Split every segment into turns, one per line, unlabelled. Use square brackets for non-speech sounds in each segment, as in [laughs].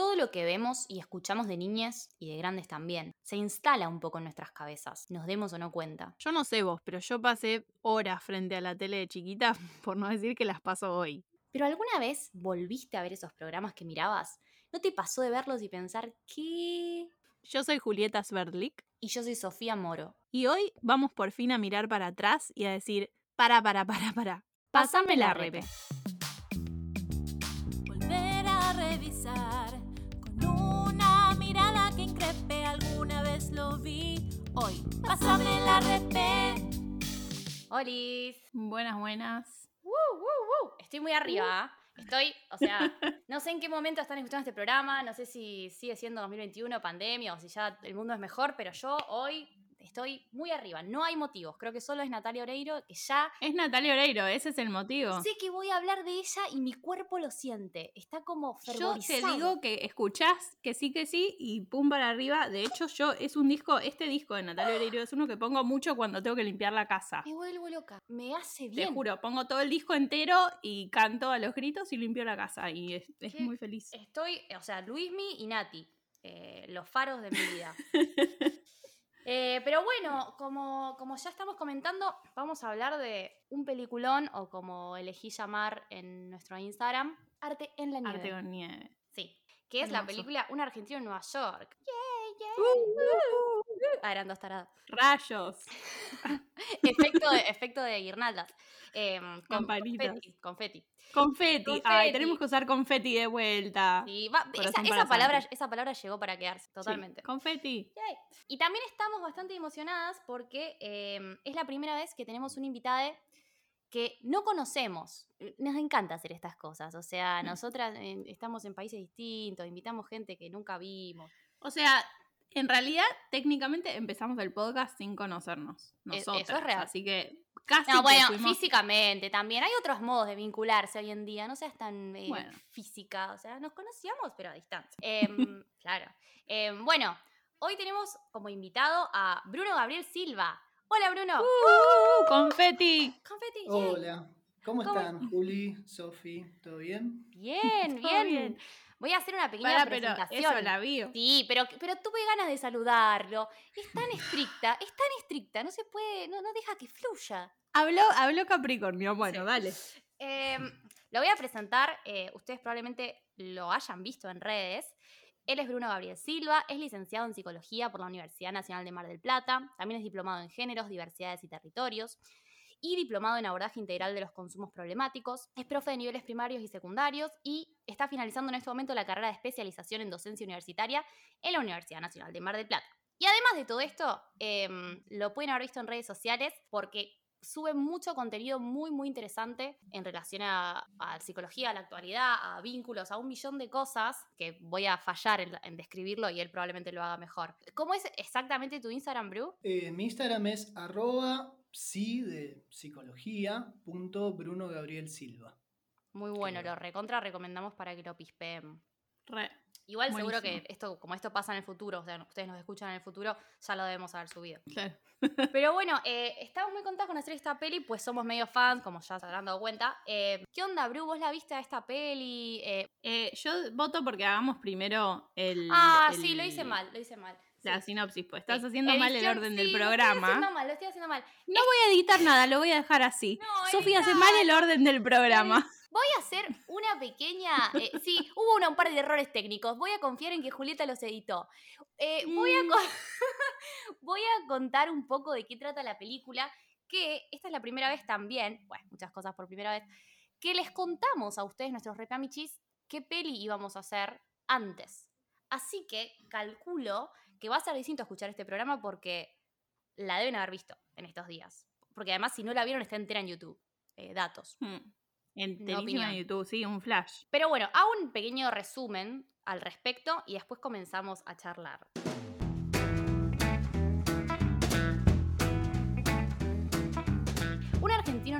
Todo lo que vemos y escuchamos de niñas y de grandes también se instala un poco en nuestras cabezas, nos demos o no cuenta.
Yo no sé vos, pero yo pasé horas frente a la tele de chiquita, [laughs] por no decir que las paso hoy.
¿Pero alguna vez volviste a ver esos programas que mirabas? ¿No te pasó de verlos y pensar qué?
Yo soy Julieta Sverdlik.
Y yo soy Sofía Moro.
Y hoy vamos por fin a mirar para atrás y a decir, para, para, para, para. Pásame la repe.
Vez lo vi. Hoy, pásame la repe.
¡Holis!
Buenas, buenas.
Estoy muy arriba. Estoy, o sea, [laughs] no sé en qué momento están escuchando este programa, no sé si sigue siendo 2021, pandemia, o si ya el mundo es mejor, pero yo hoy estoy muy arriba. No hay motivos. Creo que solo es Natalia Oreiro, que ya.
Es Natalia Oreiro, ese es el motivo.
Sé que voy a hablar de ella y mi cuerpo lo siente. Está como
Yo
fervorizado.
te digo que escuchás que sí, que sí, y pum para arriba. De hecho, yo es un disco, este disco de Natalia Oreiro es uno que pongo mucho cuando tengo que limpiar la casa.
Me vuelvo loca. Me hace
Te
bien.
juro, pongo todo el disco entero y canto a los gritos y limpio la casa. Y es, muy feliz.
Estoy, o sea, Luismi y Nati. eh, los faros de mi vida. [laughs] Eh, pero bueno, como, como ya estamos comentando, vamos a hablar de un peliculón, o como elegí llamar en nuestro Instagram, Arte en la Nieve.
Arte con nieve.
Sí, que es la película Un argentino en Nueva York. Yay,
Uh,
Ah, eran dos taradas.
Rayos. [laughs]
efecto, de, efecto de guirnaldas. Eh, con
Campanitas.
confeti, confeti.
Confeti. Ay,
Confeti.
tenemos que usar confeti de vuelta.
Sí, va- esa, palabra, esa palabra llegó para quedarse,
Sí,
totalmente.
confeti.
Yay. Y también estamos bastante emocionadas porque eh, es la primera vez que tenemos un invitado que no conocemos. Nos encanta hacer estas cosas. O sea,
Mm.
nosotras eh, estamos en países distintos, invitamos gente que nunca vimos.
O sea, en realidad, técnicamente empezamos el podcast sin conocernos.
Es- eso es real.
Así que casi
No,
que
bueno,
fuimos-
físicamente también. Hay otros modos de vincularse hoy en día. No seas tan eh,
Bueno.
física. O sea, nos conocíamos, pero a distancia. Em, [laughs] claro. Em, bueno, hoy tenemos como invitado a Bruno Gabriel Silva. Hola, Bruno.
¡Uh! ¡Confeti!
Confeti.
Hola, ¿cómo
¿Cómo-
están? Juli, Sofi, ¿todo bien?
Bien, [laughs]
Todo
bien.
bien.
Voy a hacer una pequeña
Para, pero
presentación.
eso la vio.
Sí, pero, pero tuve ganas de saludarlo. Es tan [sighs] estricta, es tan estricta, no se puede, no, no deja que fluya.
Habló, habló Capricornio. Bueno,
Sí.
dale.
Em, lo voy a presentar, eh, ustedes probablemente lo hayan visto en redes. Él es Bruno Gabriel Silva, es licenciado en Psicología por la Universidad Nacional de Mar del Plata, también es diplomado en Géneros, Diversidades y Territorios y diplomado en Abordaje Integral de los Consumos Problemáticos. Es profe de niveles primarios y secundarios y está finalizando en este momento la carrera de especialización en docencia universitaria en la Universidad Nacional de Mar del Plata. Y además de todo esto, em, lo pueden haber visto en redes sociales porque sube mucho contenido muy, muy interesante en relación a, a psicología, a la actualidad, a vínculos, a un millón de cosas que voy a fallar en, describirlo y él probablemente lo haga mejor. ¿Cómo es exactamente tu Instagram, Bru?
Eh, mi Instagram es arroba psi de psicología punto Bruno Gabriel Silva.
Muy bueno, lo recontra recomendamos para que lo pispeen.
Re.
Igual seguro que esto, como esto pasa en el futuro, o sea, ustedes nos escuchan en el futuro, ya lo debemos haber subido.
Claro. [laughs]
Pero bueno, eh, estamos muy contentos con hacer esta peli, pues somos medio fans, como ya se habrán dado cuenta. Eh, ¿Qué onda, Bru? ¿Vos la viste a esta peli? Eh,
Eh, yo voto porque hagamos primero el.
ah,
el-
sí, lo hice mal, lo hice mal.
La sinopsis, pues estás haciendo mal el orden
sí,
del
Lo estoy
programa.
haciendo mal, lo estoy haciendo mal.
No voy a editar nada, lo voy a dejar así.
No,
Sofía hace mal el orden del programa.
Voy a hacer una pequeña. eh, sí, hubo una- un par de errores técnicos. Voy a confiar en que Julieta los editó. Eh, voy, a,
Mm. [laughs]
voy a contar un poco de qué trata la película. Que esta es la primera vez también, bueno, muchas cosas por primera vez, que les contamos a ustedes, nuestros repamichis, qué peli íbamos a hacer antes. Así que calculo que va a ser distinto escuchar este programa porque la deben haber visto en estos días. Porque además, si no la vieron, está entera en YouTube. Eh, datos.
Hmm. Enterísima en YouTube, sí, un flash.
Pero bueno, hago un pequeño resumen al respecto y después comenzamos a charlar.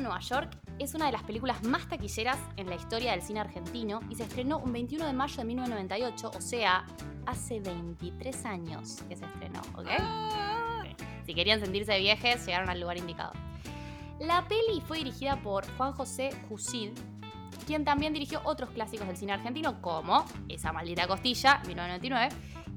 Nueva York es una de las películas más taquilleras en la historia del cine argentino y se estrenó un 21 de mayo de 1998, o sea, hace 23 años que se estrenó, ¿ok? Si querían sentirse viejes, llegaron al lugar indicado. La peli fue dirigida por Juan José Jusid quien también dirigió otros clásicos del cine argentino, como Esa maldita costilla, 1999,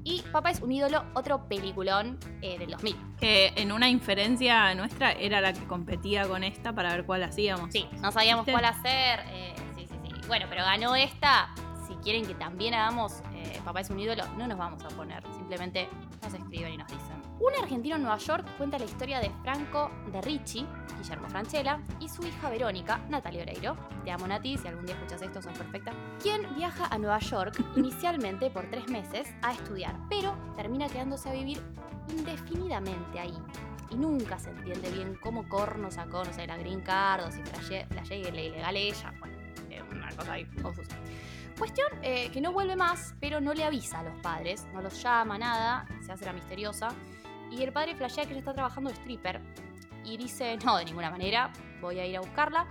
y Papá es un ídolo, otro peliculón eh, del 2000.
Que en una inferencia nuestra era la que competía con esta para ver cuál hacíamos.
Sí, no sabíamos
¿Viste?
cuál hacer. eh, sí, sí, sí. Bueno, pero ganó esta. Si quieren que también hagamos eh, Papá es un ídolo, no nos vamos a poner. Simplemente nos escriben y nos dicen. Un argentino en Nueva York cuenta la historia de Franco de Ricci, Guillermo Franchella, y su hija Verónica, Natalia Oreiro. Te amo, Nati, si algún día escuchas esto, sos perfecta. Quien viaja a Nueva York [laughs] inicialmente por tres meses a estudiar, pero termina quedándose a vivir indefinidamente ahí y nunca se entiende bien cómo corno sacó, no sé, la green card o si flashé y la ilegal ella. Bueno, es una cosa ahí confusa. Cuestión eh, que no vuelve más, pero no le avisa a los padres, no los llama, nada, se hace la misteriosa. Y el padre flashea que ella está trabajando de stripper y dice, no, de ninguna manera, voy a ir a buscarla,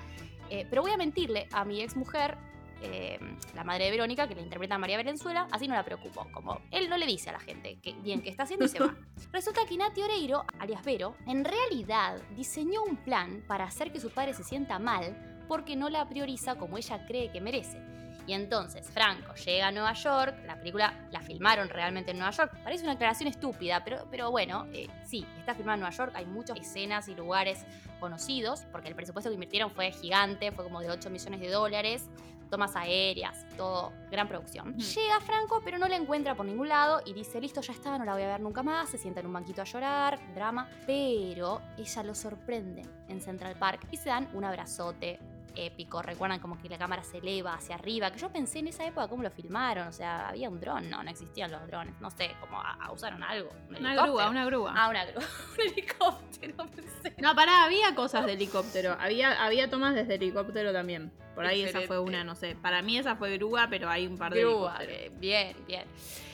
eh, pero voy a mentirle a mi ex mujer, eh, la madre de Verónica, que la interpreta María Valenzuela, así no la preocupo, como él no le dice a la gente que bien que está haciendo y se va. [laughs] Resulta que Nati Oreiro, alias Vero, en realidad diseñó un plan para hacer que su padre se sienta mal porque no la prioriza como ella cree que merece. Y entonces Franco llega a Nueva York, la película la filmaron realmente en Nueva York, parece una aclaración estúpida, pero, pero bueno, eh, sí, está filmada en Nueva York, hay muchas escenas y lugares conocidos, porque el presupuesto que invirtieron fue gigante, fue como de 8 millones de dólares, tomas aéreas, todo, gran producción. Llega Franco, pero no la encuentra por ningún lado y dice, listo, ya está, no la voy a ver nunca más, se sienta en un banquito a llorar, drama, pero ella lo sorprende en Central Park y se dan un abrazote épico. Recuerdan como que la cámara se eleva hacia arriba, que yo pensé en esa época cómo lo filmaron, o sea, había un dron, no, no existían los drones, no sé, como a- a- usaron algo. un
Una grúa, una grúa.
Ah, una grúa, [laughs] un helicóptero, pensé.
No, pará, había cosas de helicóptero. Había, había tomas desde helicóptero también. Por ahí esa fue una, no sé. Para mí esa fue grúa, pero hay un par de
Grúa,
helicópteros.
eh, bien, bien.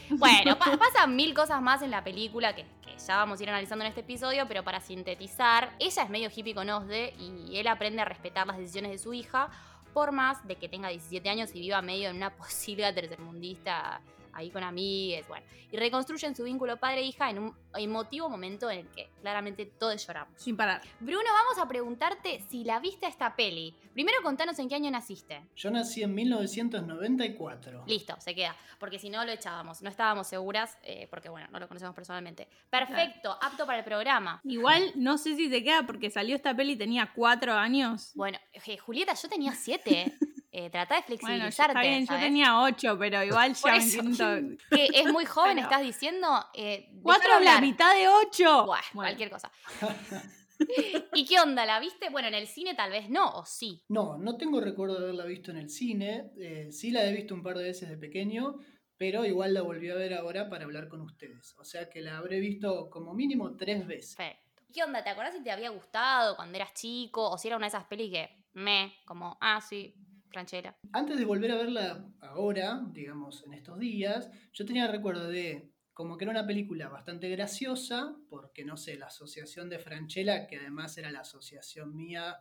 Bueno, pa- pasan mil cosas más en la película que, que ya vamos a ir analizando en este episodio, pero para sintetizar, ella es medio hippie con Osde y él aprende a respetar las decisiones de su hija, por más de que tenga 17 años y viva medio en una [laughs] posilga tercermundista ahí con amigues, bueno, y reconstruyen su vínculo padre-hija en un emotivo momento en el que claramente todos lloramos.
Sin parar.
Bruno, vamos a preguntarte si la viste a esta peli. Primero contanos en qué año naciste.
Yo nací en 1994.
Listo, se queda. Porque si no lo echábamos. No estábamos seguras, eh, porque bueno, no lo conocemos personalmente. Perfecto, apto para el programa.
Igual no sé si te queda porque salió esta peli y tenía cuatro años.
Bueno, eh, Julieta, yo tenía siete. [laughs] Eh, trata de
Bueno,
flexibilizarte.
está bien, yo tenía ocho, pero igual ya me siento. [laughs]
Que es muy joven,
Bueno.
estás diciendo. Eh,
Cuatro es la mitad de ocho.
Buah,
Bueno,
cualquier cosa. [laughs] ¿Y qué onda? ¿La viste? Bueno, en el cine tal vez no, o sí.
No, no tengo recuerdo de haberla visto en el cine. eh, sí la he visto un par de veces de pequeño, pero igual la volví a ver ahora para hablar con ustedes. O sea que la habré visto como mínimo tres veces.
Perfecto. ¿Y ¿Qué onda? ¿Te acordás si te había gustado cuando eras chico? O si era una de esas pelis que me, como, ah, sí, ranchera.
Antes de volver a verla ahora, digamos, en estos días, yo tenía recuerdo de como que era una película bastante graciosa, porque no sé, la asociación de Franchella, que además era la asociación mía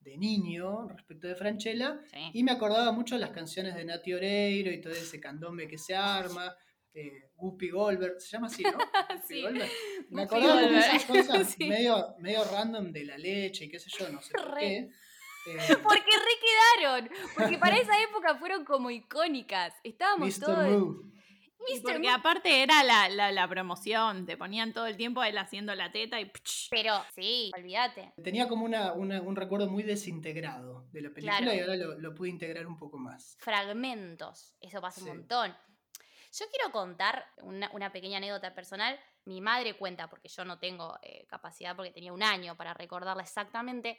de niño respecto de Franchella,
Sí.
y me acordaba mucho de las canciones de Nati Oreiro y todo ese candombe que se arma, eh, Guppy Goldberg, se llama así, ¿no? [laughs]
Sí.
Goldberg. Me acordaba de esas cosas [laughs]
Sí.
medio, medio random de la leche y qué sé yo, no sé por
Re.
qué. Eh, [laughs]
Porque re quedaron. Porque para esa época fueron como icónicas. Estábamos
Mr.
todos.
Moo.
Y
Mr.
porque aparte era la, la, la promoción, te ponían todo el tiempo él haciendo la teta y
Pero sí, olvídate.
Tenía como una, una- un recuerdo muy desintegrado de la película
Claro.
y ahora lo, lo pude integrar un poco más.
Fragmentos. Eso pasa
Sí.
un montón. Yo quiero contar una, una pequeña anécdota personal. Mi madre cuenta, porque yo no tengo eh, capacidad, porque tenía un año para recordarla exactamente.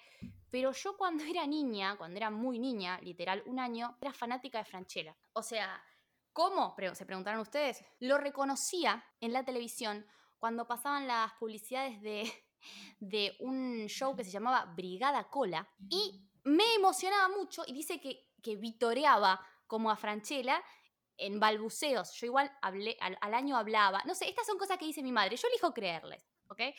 Pero yo cuando era niña, cuando era muy niña, literal un año, era fanática de Franchella. O sea, ¿cómo? Se preguntaron ustedes. Lo reconocía en la televisión cuando pasaban las publicidades de, [laughs] de un show que se llamaba Brigada Cola. Y me emocionaba mucho y dice que, que vitoreaba como a Franchella en balbuceos. Yo igual hablé, al, al año hablaba. No sé, estas son cosas que dice mi madre. Yo elijo creerles. ¿Ok? Eh,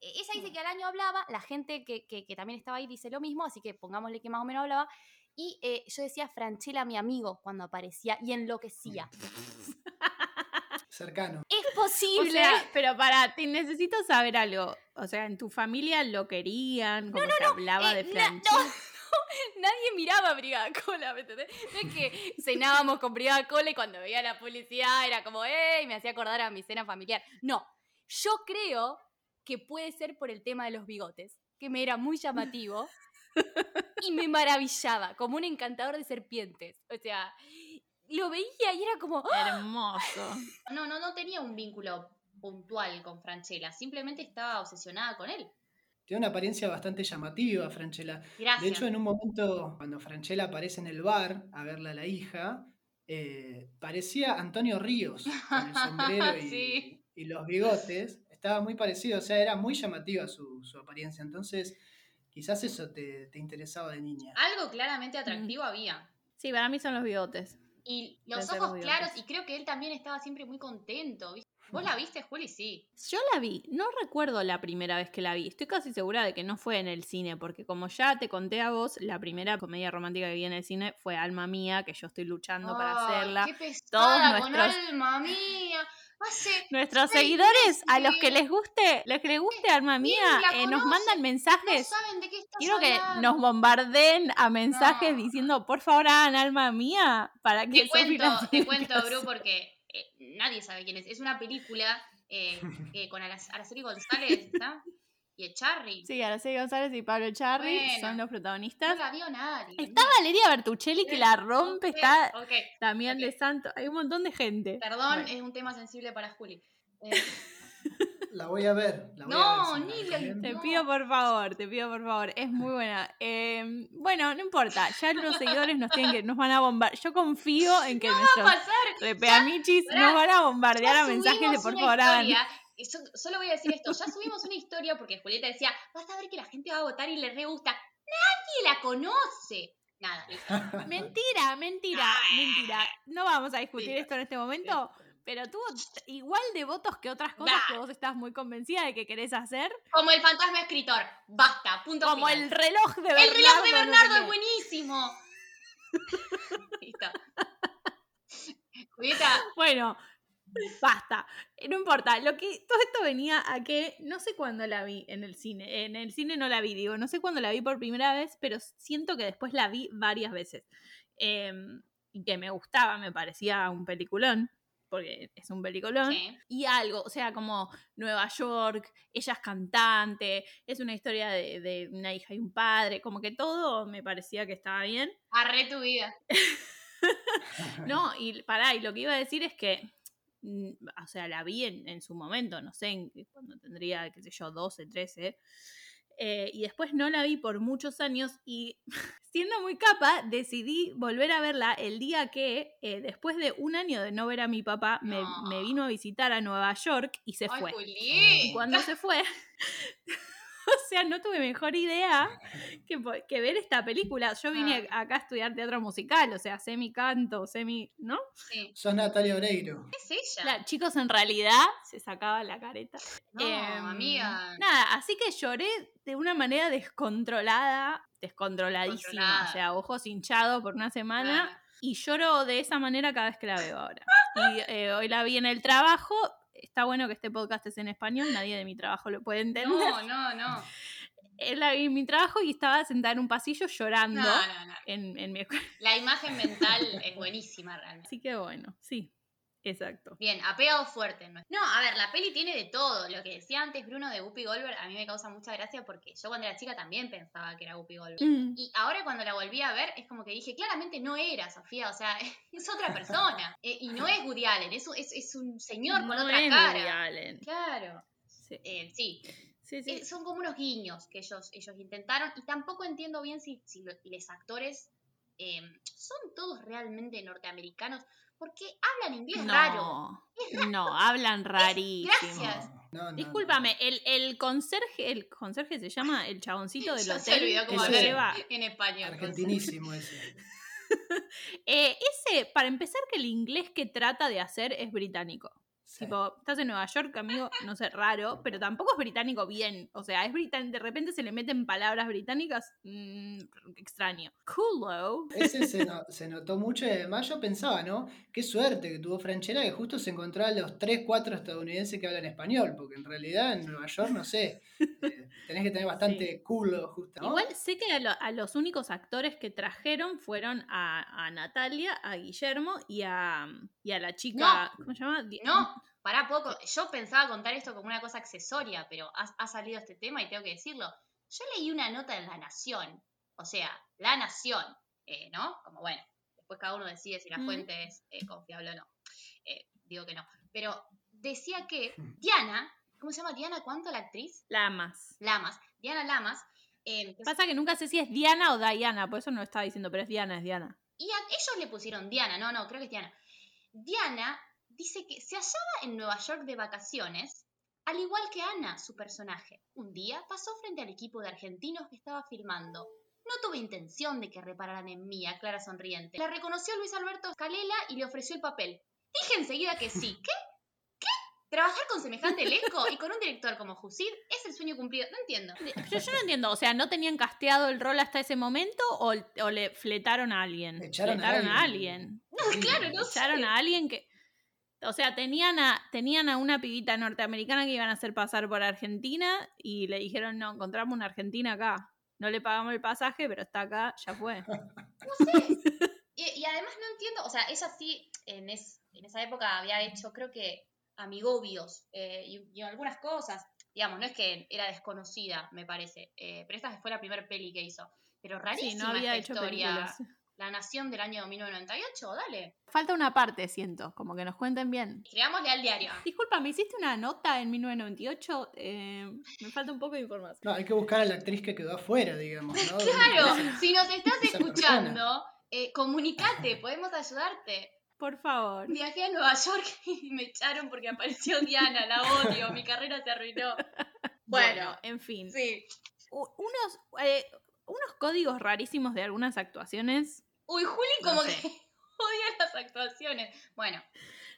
ella dice que al año hablaba, la gente que, que- que también estaba ahí dice lo mismo, así que pongámosle que más o menos hablaba. Y eh, yo decía Franchella, mi amigo, cuando aparecía y enloquecía. [laughs]
Cercano.
Es
O
posible.
sea, pero para, te necesito saber algo. O sea, en tu familia lo querían, como se hablaba
Eh,
de Franchella. [laughs]
nadie miraba Brigada Cola, ¿me entendés? No es que cenábamos con Brigada Cola y cuando veía la publicidad era como, ¡ey! Me hacía acordar a mi cena familiar. No, yo creo que puede ser por el tema de los bigotes, que me era muy llamativo y me maravillaba, como un encantador de serpientes. O sea, lo veía y era como, ¡ah!
Hermoso.
No, no, no tenía un vínculo puntual con Franchella, simplemente estaba obsesionada con él.
Tiene una apariencia bastante llamativa, Franchella.
Gracias.
De hecho, en un momento, cuando Franchella aparece en el bar a verla a la hija, eh, parecía Antonio Ríos, con el sombrero [laughs] y,
Sí.
y los bigotes. Estaba muy parecido, o sea, era muy llamativa su, su apariencia. Entonces, quizás eso te, te interesaba de niña.
Algo claramente atractivo había.
Sí, para mí son los bigotes.
Y los ojos
los
claros, y creo que él también estaba siempre muy contento. ¿Vos la viste, Juli? Sí.
Yo la vi, no recuerdo la primera vez que la vi. Estoy casi segura de que no fue en el cine, porque como ya te conté a vos, la primera comedia romántica que vi en el cine fue Alma Mía, que yo estoy luchando para hacerla.
Qué pesada con
nuestros-
alma mía. Hace [laughs]
Nuestros seguidores, a los que les guste, los que les guste Alma Mía, eh, nos mandan
no
mensajes.
saben de qué estás
Quiero que
hablando.
nos bombarden a mensajes
No.
diciendo, por favor, hagan Alma Mía para que
Te cuento, te cuento, Bru,
hacer".
porque eh, nadie sabe quién es. Es una película eh, [laughs] con Ara- Araceli González, ¿está? Y Echarri.
Sí, Araceli González y Pablo Charri
Bueno.
son los
No
protagonistas.
la vio nadie.
Está Valeria Bertuccelli que la rompe, está también de Santo. Hay un montón de gente.
Perdón,
Bueno.
es un tema sensible para Juli. [laughs]
La voy a ver. La voy
No,
a ver, si me
ni
recomiendan.
Te
No.
pido por favor, te pido por favor, es muy buena. [laughs] Eh, bueno, no importa, ya los seguidores nos tienen que, nos van a bombardear. Yo confío en que
va a
nuestros
pasar.
repeamichis nos van a bombardear a mensajes de por favor hagan.
historia, y yo solo voy a decir esto, ya subimos una historia porque Julieta decía, vas a ver que la gente va a votar y le re gusta. Nadie la conoce. Nada, listo.
Mentira, mentira, mentira. No vamos a discutir
Sí.
esto en este momento, pero tuvo igual de votos que otras cosas que vos estás muy convencida de que querés hacer.
Como el fantasma escritor. Basta, punto
Como
final.
el reloj de Bernardo.
El reloj de
no sé
Bernardo es buenísimo. [laughs] Listo. Julieta,
Bueno, basta. No importa. Lo que todo esto venía a que no sé cuándo la vi en el cine. En el cine no la vi, digo, no sé cuándo la vi por primera vez, pero siento que después la vi varias veces. Em, y que me gustaba, me parecía un peliculón, porque es un peliculón.
sí.
Y algo, o sea, como Nueva York, ella es cantante, es una historia de, de una hija y un padre, como que todo me parecía que estaba bien. [laughs]
arre tu vida.
No, y pará, y lo que iba a decir es que, mm, o sea, la vi en, en su momento, no sé, en- cuando tendría, qué sé yo, 12, 13. Eh, y después no la vi por muchos años y [laughs] siendo muy capa decidí volver a verla el día que eh, después de un año de no ver a mi papá me,
No.
me vino a visitar a Nueva York y se
Ay,
fue.
Juli.
Y cuando se fue, [laughs] [laughs] o sea, no tuve mejor idea [laughs] que, ver esta película. Yo vine
Ah.
acá a estudiar teatro musical, o sea, semi canto, semi, ¿no?
Sí.
Sos Natalia Oreiro.
¿Qué es ella?
Chicos, en realidad se sacaba la careta.
No,
Em,
amiga.
Nada, así que lloré de una manera descontrolada, descontroladísima, o sea, ojos hinchados por una semana.
Claro.
Y lloro de esa manera cada vez que la veo ahora. Y eh, hoy la vi en el trabajo. Está bueno que este podcast es en español, nadie de mi trabajo lo puede entender.
No, [laughs] no, no.
En mi trabajo y estaba sentada en un pasillo llorando
No, no, no.
En, en mi escuela.
La imagen mental [laughs] es buenísima realmente.
Así que bueno, sí, exacto.
Bien, ha pegado fuerte. ¿no? No, a ver, la peli tiene de todo. Lo que decía antes Bruno de Whoopi Goldberg a mí me causa mucha gracia porque yo cuando era chica también pensaba que era Whoopi Goldberg.
Mm.
Y ahora cuando la volví a ver es como que dije, claramente no era Sofía, o sea, [laughs] es otra persona. [laughs] Eh, y no es Woody Allen, es, un- es, es un señor con otra
es
cara.
Woody Allen.
Claro.
Sí,
Eh, sí,
sí, sí.
Eh, son como unos guiños que ellos, ellos intentaron y tampoco entiendo bien si, si lo- los actores eh, son todos realmente norteamericanos porque hablan inglés raro. [laughs]
No, no, hablan rarísimo.
Gracias.
No, no, no.
Discúlpame, el, el conserje, el conserje se llama el chaboncito [laughs] del
Ya se
hotel
olvidó cómo
que
hablar
se lleva.
En español.
Argentinísimo ese. [laughs]
Eh, ese, para empezar, que el inglés que trata de hacer es británico.
Sí.
Tipo, estás en Nueva York, amigo, no sé, raro, pero tampoco es británico bien. O sea, es británico, de repente se le meten palabras británicas, mm, extraño. Coolo.
Ese se, [laughs] no- se notó mucho y además yo pensaba, ¿no? Qué suerte que tuvo Franchella que justo se encontró a los 3, 4 estadounidenses que hablan español, porque en realidad en Nueva York, no sé, eh, tenés que tener bastante culo justo, ¿no?
Igual sé que a, lo- a los únicos actores que trajeron fueron a, a Natalia, a Guillermo y a, y a la chica. ¿Cómo se llama?
No, para poco. Yo pensaba contar esto como una cosa accesoria, pero ha, ha salido este tema y tengo que decirlo. Yo leí una nota en La Nación, o sea, La Nación, eh, ¿no? Como bueno, después cada uno decide si la
Mm.
fuente es eh, confiable o no. Eh, digo que no. Pero decía que. Diana, ¿cómo se llama Diana? ¿Cuánto la actriz?
Lamas.
Lamas. Diana Lamas. que
Pasa que nunca sé si es Diana o Diana, por eso no lo estaba diciendo, pero es Diana, es Diana.
Y a ellos le pusieron Diana, no, no, creo que es Diana. Diana dice que se hallaba en Nueva York de vacaciones, al igual que Ana, su personaje. Un día pasó frente al equipo de argentinos que estaba filmando. No tuve intención de que repararan en mí, aclara sonriente. La reconoció Luis Alberto Escalela y le ofreció el papel. Dije enseguida que sí. ¿Qué? ¿Qué? Trabajar con semejante elenco y con un director como Jusid es el sueño cumplido. No entiendo.
Yo, yo no entiendo, o sea, ¿no tenían casteado el rol hasta ese momento o, o le fletaron a alguien?
Echaron a
fletaron a
alguien.
alguien.
No, claro, no sé.
Echaron a alguien que. O sea, tenían a, tenían a una pibita norteamericana que iban a hacer pasar por Argentina y le dijeron, no, encontramos una Argentina acá. No le pagamos el pasaje, pero está acá, ya fue. [laughs]
No sé. Y, y además no entiendo, o sea, ella sí en, es- en esa época había hecho, creo que, amigobios eh, y, y algunas cosas. Digamos, no es que era desconocida, me parece. eh, pero esta fue la primera peli que hizo. Pero rarísima
Sí, no había
esta
hecho
historia.
películas.
La Nación del año 1998, dale.
Falta una parte, siento, como que nos cuenten bien.
Escribámosle al diario.
Disculpa, ¿me hiciste una nota en 1998? Eh, me falta un poco de información.
No, hay que buscar a la actriz que quedó afuera, digamos, ¿no? [laughs]
Claro, si nos estás escuchando, eh, comunicate, podemos ayudarte.
Por favor.
Viajé a Nueva York [laughs] y me echaron porque apareció Diana, la odio, mi carrera se arruinó. Bueno,
en fin.
sí.
Unos, eh, unos códigos rarísimos de algunas actuaciones.
Uy, Juli
No
como
sé.
que [laughs] odia las actuaciones. Bueno,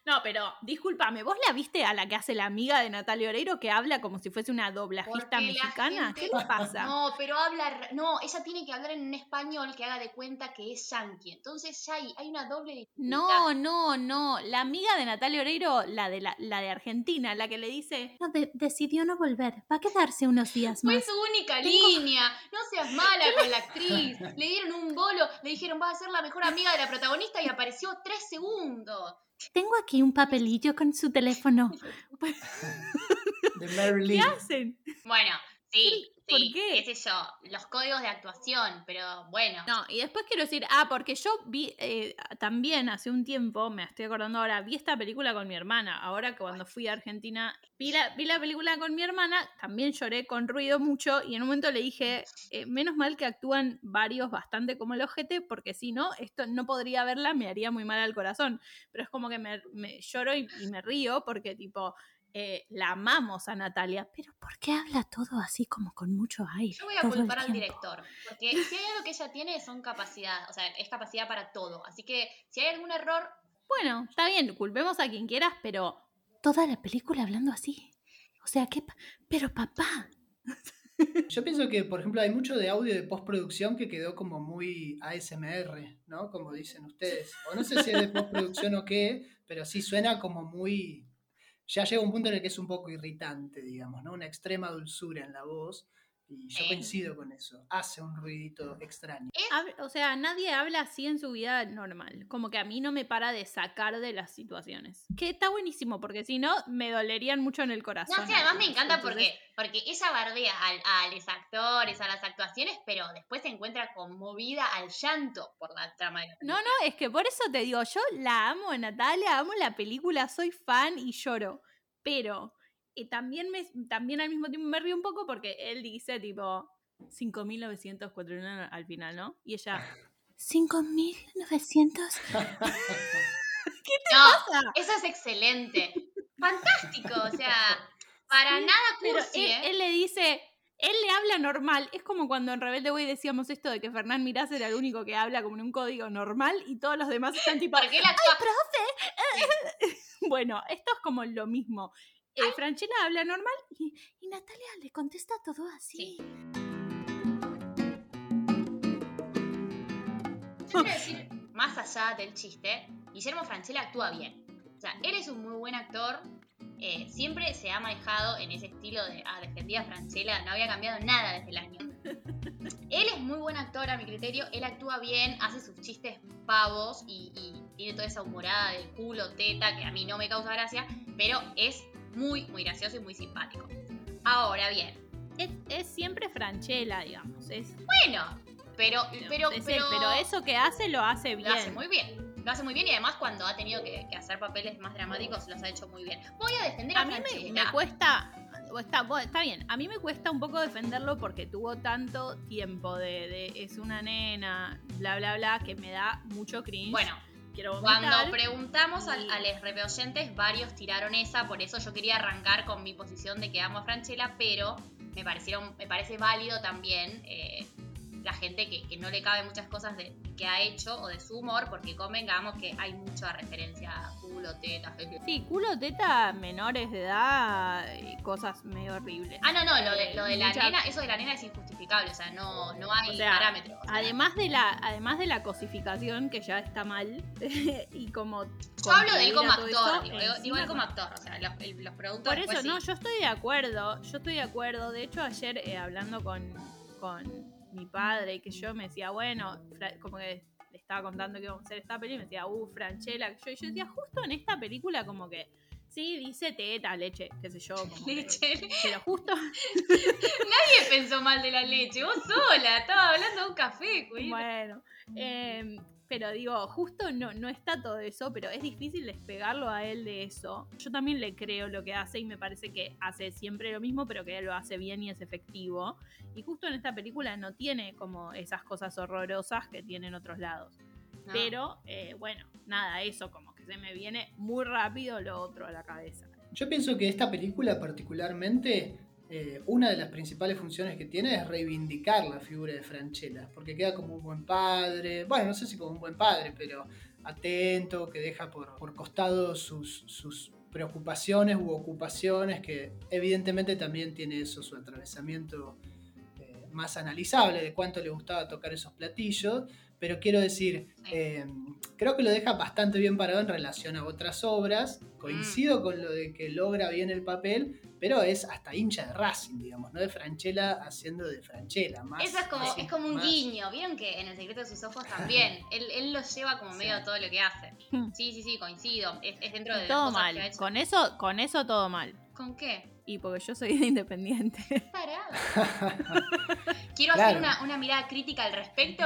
No, pero discúlpame, ¿vos la viste a la que hace la amiga de Natalia Oreiro que habla como si fuese una doblajista mexicana?
gente-
¿Qué le pasa?
no, pero habla, no, ella tiene que hablar en un español que haga de cuenta que es yankee. Entonces ya hay, hay una doble dificultad.
No, no, no. La amiga de Natalia Oreiro, la de, la, la de Argentina, la que le dice. No, de- decidió no volver. Va a quedarse unos días
Fue
más.
su única línea. No seas mala con la [laughs] actriz. Le dieron un bolo, le dijeron va a ser la mejor amiga de la protagonista y apareció tres segundos.
Tengo aquí un papelillo con su teléfono. [laughs]
De Mary
¿Qué hacen?
Bueno, sí,
¿Por
sí,
qué?
qué sé yo, los códigos de actuación, pero bueno.
No, y después quiero decir, ah, porque yo vi eh, también hace un tiempo, me estoy acordando ahora, vi esta película con mi hermana. Ahora que cuando fui a Argentina, vi la, vi la película con mi hermana, también lloré con ruido mucho y en un momento le dije, eh, menos mal que actúan varios bastante como el ojete, porque si no, esto no podría verla, me haría muy mal al corazón. Pero es como que me, me lloro y, y me río porque tipo... eh, la amamos a Natalia, pero ¿por qué habla todo así como con mucho aire?
Yo voy a culpar al director, porque si hay algo que ella tiene son capacidad, o sea, es capacidad para todo. Así que si hay algún error,
Bueno, está bien, culpemos a quien quieras, pero. Toda la película hablando así. O sea, ¿qué? pa- Pero papá. [laughs]
Yo pienso que, por ejemplo, hay mucho de audio de postproducción que quedó como muy ASMR, ¿no? Como dicen ustedes. O no sé si es de postproducción o qué, pero sí suena como muy... Ya llega un punto en el que es un poco irritante, digamos, ¿no? Una extrema dulzura en la voz. Y yo
Sí.
coincido con eso. Hace un ruidito extraño.
Hab- O sea, nadie habla así en su vida normal. Como que a mí no me para de sacar de las situaciones. Que está buenísimo, porque si no, me dolerían mucho en el corazón.
No, sí, además me encanta
Entonces,
porque, porque ella bardea al- a, los actores, a las actuaciones, pero después se encuentra conmovida al llanto por la trama de la
No, no, es que por eso te digo, yo la amo a Natalia, amo la película, soy fan y lloro. Pero eh, también, me, también al mismo tiempo me río un poco porque él dice tipo 5.941 al final, ¿no? Y ella... 5.900. [laughs]
No, eso es excelente. Fantástico, o sea, para nada
Pero
cursi,
él,
¿eh?
él le dice, él le habla normal. Es como cuando en Rebelde Way decíamos esto de que Fernán Mirás era el único que habla como en un código normal y todos los demás están tipo,
Porque él actúa,
bueno, Bueno, esto es como lo mismo. Eh, Franchella habla normal y, y Natalia le contesta todo así.
Sí. Yo quiero [laughs] decir, más allá del chiste, Guillermo Franchella actúa bien. O sea, él es un muy buen actor. eh, siempre se ha manejado en ese estilo de, ah, defendía a Franchella, no había cambiado nada desde el año. [laughs] Él es muy buen actor a mi criterio, él actúa bien, hace sus chistes pavos y, y tiene toda esa humorada del culo, teta, que a mí no me causa gracia, pero es muy, muy gracioso y muy simpático. Ahora bien,
Es, es siempre Franchella, digamos. Es,
bueno, pero, pero,
es él,
pero,
eso que hace lo hace bien.
lo hace muy bien. Lo hace muy bien y además cuando ha tenido que, que hacer papeles más dramáticos los ha hecho muy bien. Voy a defender a,
a mí me, me cuesta. Está, está bien, a mí me cuesta un poco defenderlo porque tuvo tanto tiempo de, de es una nena, bla bla bla, que me da mucho cringe.
Bueno,
quiero
Cuando preguntamos a, a los repeoyentes, varios tiraron esa, por eso yo quería arrancar con mi posición de que amo a Franchella, pero me parecieron, me parece válido también eh, la gente que, que no le cabe muchas cosas de, que ha hecho o de su humor, porque convengamos que hay mucha referencia a culo, jeje. [laughs]
Sí, culo, teta, menores de edad, y cosas medio horribles.
Ah, no, no, lo de, lo de la
Mucha-
nena, eso de la nena es injustificable, o sea, no, no hay
O sea,
parámetro. o sea,
Además de la, además de la cosificación que ya está mal [laughs] y como
yo hablo de él como actor, digo, él como actor, o sea, los, los productos
Por eso, no,
sí.
yo estoy de acuerdo, yo estoy de acuerdo. De hecho, ayer eh, hablando con, con mi padre, que yo me decía, bueno, como que le estaba contando que íbamos a hacer esta película, y me decía, uh, Franchella, yo, y yo decía, justo en esta película como que, sí, dice teta, leche, qué sé yo, como que-
Leche.
pero justo, [laughs]
Nadie pensó mal de la leche, vos sola, estaba hablando de un café, Queen.
bueno, em, pero digo, justo no, no está todo eso, pero es difícil despegarlo a él de eso. Yo también le creo lo que hace y me parece que hace siempre lo mismo, pero que él lo hace bien y es efectivo. Y justo en esta película no tiene como esas cosas horrorosas que tiene en otros lados.
No.
Pero eh, bueno, nada, eso como se me viene muy rápido lo otro a la cabeza.
Yo pienso que esta película particularmente, eh, una de las principales funciones que tiene es reivindicar la figura de Franchella, porque queda como un buen padre, bueno, no sé si como un buen padre, pero atento, que deja por, por costado sus, sus preocupaciones u ocupaciones, que evidentemente también tiene eso, su atravesamiento eh, más analizable de cuánto le gustaba tocar esos platillos, pero quiero decir,
Sí.
eh, creo que lo deja bastante bien parado en relación a otras obras. Coincido con lo de que logra bien el papel, pero es hasta hincha de Racing, digamos, no de Franchella haciendo de Franchella. Más,
Eso es como, es como un
más-
guiño. Vieron que en el secreto de sus ojos también. [laughs] él, él lo lleva como medio
Sí.
a todo lo que hace.
Hmm.
Sí, sí, sí, coincido. Es, es dentro de las
Todo
cosas
mal.
que ha hecho.
Con eso, con eso todo mal.
¿Con qué?
Y porque yo soy de [laughs] independiente.
Parada. [laughs] Quiero
Claro.
hacer una, una mirada crítica al respecto.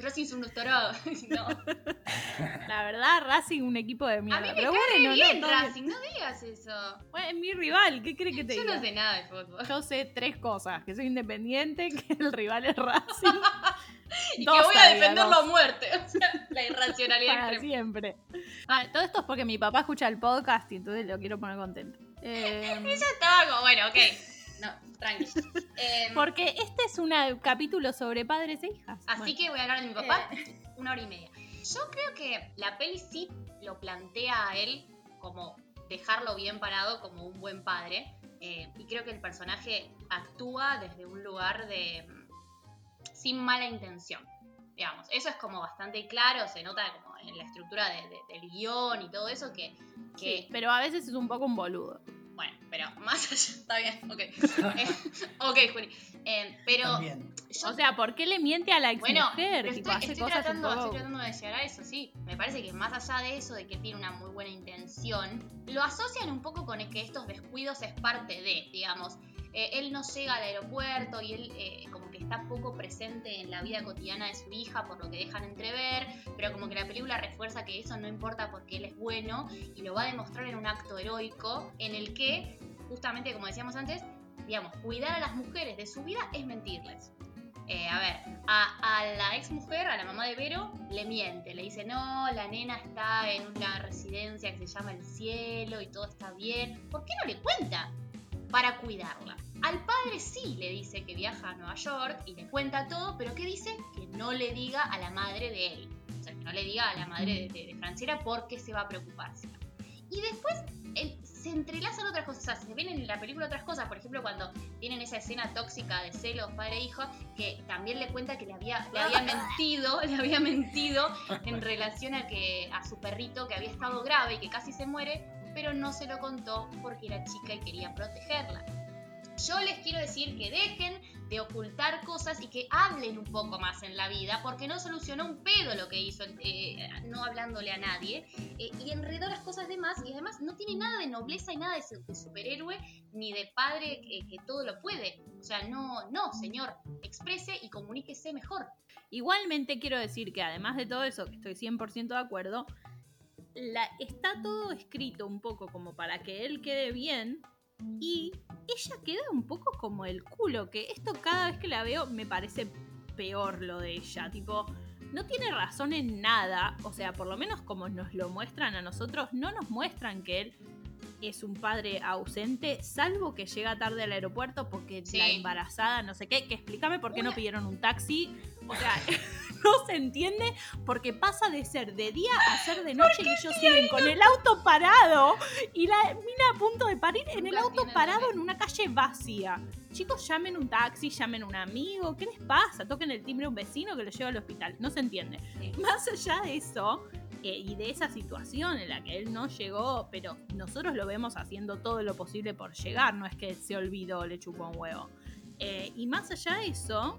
Racing es un doctorado. [laughs] no.
La verdad, Racing un equipo de
A
mierda.
mí me
pero
cae
bueno,
bien
no, bien.
Racing, no digas eso.
Bueno, es mi rival, ¿qué crees que te
Yo
diga?
no sé nada de fútbol.
Yo sé tres cosas, que soy independiente, [laughs] que el rival es Racing.
Y
Dos
que voy a defenderlo a muerte. [laughs] O sea, la irracionalidad
Para siempre. Ah, todo esto es porque mi papá escucha el podcast y entonces lo quiero poner contento. Eh,
Yo estaba como, bueno, ok. No, tranqui. [laughs] Em,
porque este es un capítulo sobre padres e hijas.
Así
Bueno,
que voy a hablar de mi papá [laughs] una hora y media. Yo creo que la peli sí lo plantea a él como dejarlo bien parado como un buen padre. eh, y creo que el personaje actúa desde un lugar de. mm, sin mala intención. Digamos, eso es como bastante claro, se nota como en la estructura de- de- del guion y todo eso que. que
sí, pero a veces es un poco un boludo.
Bueno, pero [laughs] más allá. Está bien, ok. [laughs] Eh, ok, Juli. Eh, pero. Yo
O sea, ¿por qué le miente a la ex
bueno,
mujer? Tipo,
estoy,
hace
estoy
cosas
tratando, estoy tratando de llegar a eso, sí. Me parece que más allá de eso, de que tiene una muy buena intención, lo asocian un poco con que estos descuidos es parte de, digamos. Eh, él no llega al aeropuerto y él eh, como que está poco presente en la vida cotidiana de su hija por lo que dejan entrever, pero como que la película refuerza que eso no importa porque él es bueno y lo va a demostrar en un acto heroico en el que, justamente como decíamos antes, digamos, cuidar a las mujeres de su vida es mentirles. Eh, a ver, a, a la ex mujer, a la mamá de Vero, le miente, le dice, no, la nena está en una residencia que se llama El Cielo y todo está bien. ¿Por qué no le cuenta? Para cuidarla. Al padre sí le dice que viaja a Nueva York y le cuenta todo, pero ¿qué dice? Que no le diga a la madre de él. O sea, que no le diga a la madre de, de, de Francera porque se va a preocuparse. Y después entrelazan otras cosas. O sea, se ven en la película otras cosas. Por ejemplo, cuando tienen esa escena tóxica de celos padre e hijo, que también le cuenta que le había, le había mentido, [laughs] le había mentido en [laughs] relación a que a su perrito que había estado grave y que casi se muere, pero no se lo contó porque era chica y quería protegerla. Yo les quiero decir que dejen de ocultar cosas y que hablen un poco más en la vida, porque no solucionó un pedo lo que hizo, eh, no hablándole a nadie, eh, y enredó las cosas de más, y además no tiene nada de nobleza y nada de, de superhéroe, ni de padre que, que todo lo puede. O sea, no, no, señor, exprese y comuníquese mejor.
Igualmente quiero decir que además de todo eso, que estoy 100% de acuerdo, la, está todo escrito un poco como para que él quede bien y ella queda un poco como el culo, que esto cada vez que la veo me parece peor lo de ella, tipo, no tiene razón en nada, o sea, por lo menos como nos lo muestran a nosotros, no nos muestran que él es un padre ausente, salvo que llega tarde al aeropuerto porque
Sí.
la embarazada, no sé qué, que explícame por qué no pidieron un taxi, o sea, [laughs] [laughs] no se entiende porque pasa de ser de día a ser de noche y ellos siguen con el auto parado y la mina a punto de parir en el auto parado en una calle vacía. Chicos, llamen un taxi, llamen un amigo, ¿qué les pasa? Toquen el timbre a un vecino que lo lleva al hospital. No se entiende.
Sí.
Más allá de eso eh, y de esa situación en la que él no llegó, pero nosotros lo vemos haciendo todo lo posible por llegar, no es que se olvidó, le chupó un huevo. Eh, y más allá de eso,